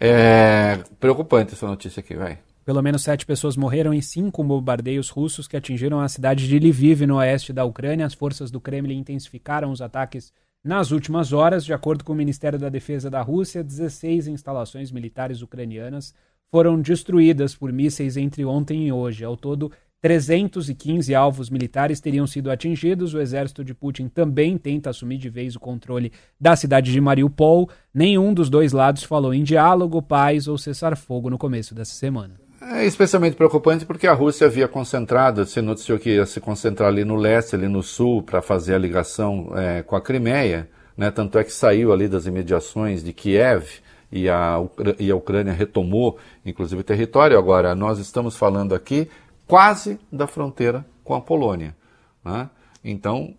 É preocupante essa notícia aqui, vai. Pelo menos sete pessoas morreram em cinco bombardeios russos que atingiram a cidade de Lviv, no oeste da Ucrânia. As forças do Kremlin intensificaram os ataques nas últimas horas. De acordo com o Ministério da Defesa da Rússia, 16 instalações militares ucranianas foram destruídas por mísseis entre ontem e hoje. Ao todo, 315 alvos militares teriam sido atingidos. O exército de Putin também tenta assumir de vez o controle da cidade de Mariupol. Nenhum dos dois lados falou em diálogo, paz ou cessar-fogo no começo dessa semana. É especialmente preocupante porque a Rússia havia concentrado, se noticiou que ia se concentrar ali no leste, ali no sul, para fazer a ligação é, com a Crimeia. Né? Tanto é que saiu ali das imediações de Kiev e a, e a Ucrânia retomou, inclusive, território. Agora, nós estamos falando aqui quase da fronteira com a Polônia. Né? Então,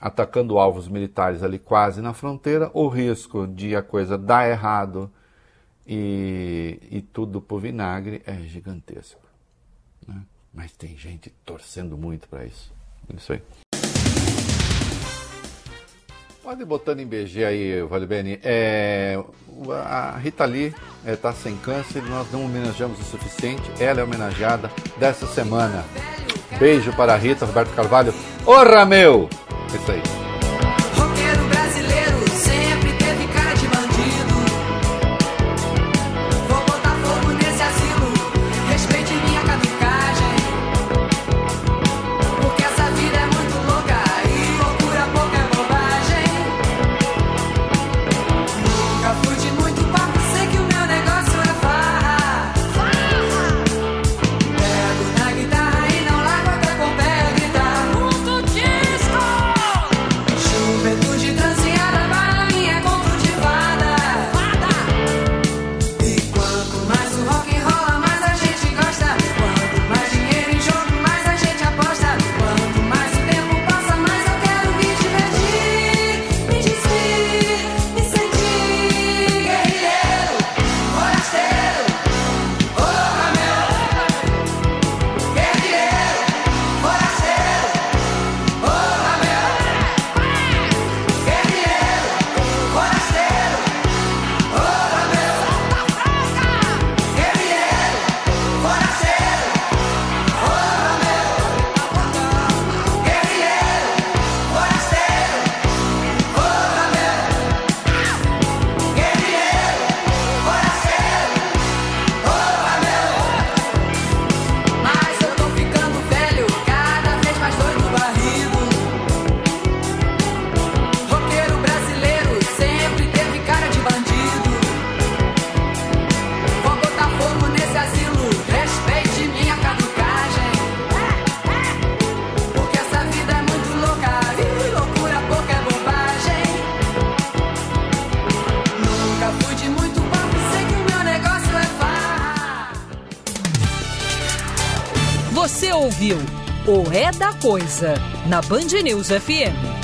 atacando alvos militares ali quase na fronteira, o risco de a coisa dar errado e, e tudo por vinagre é gigantesco. Né? Mas tem gente torcendo muito para isso. Isso aí. Pode ir botando em BG aí, Valibene. É, a Rita Lee está é, sem câncer nós não homenageamos o suficiente. Ela é homenageada dessa semana. Beijo para a Rita, Roberto Carvalho. Ora meu! É isso aí. Coisa, na Band News FM.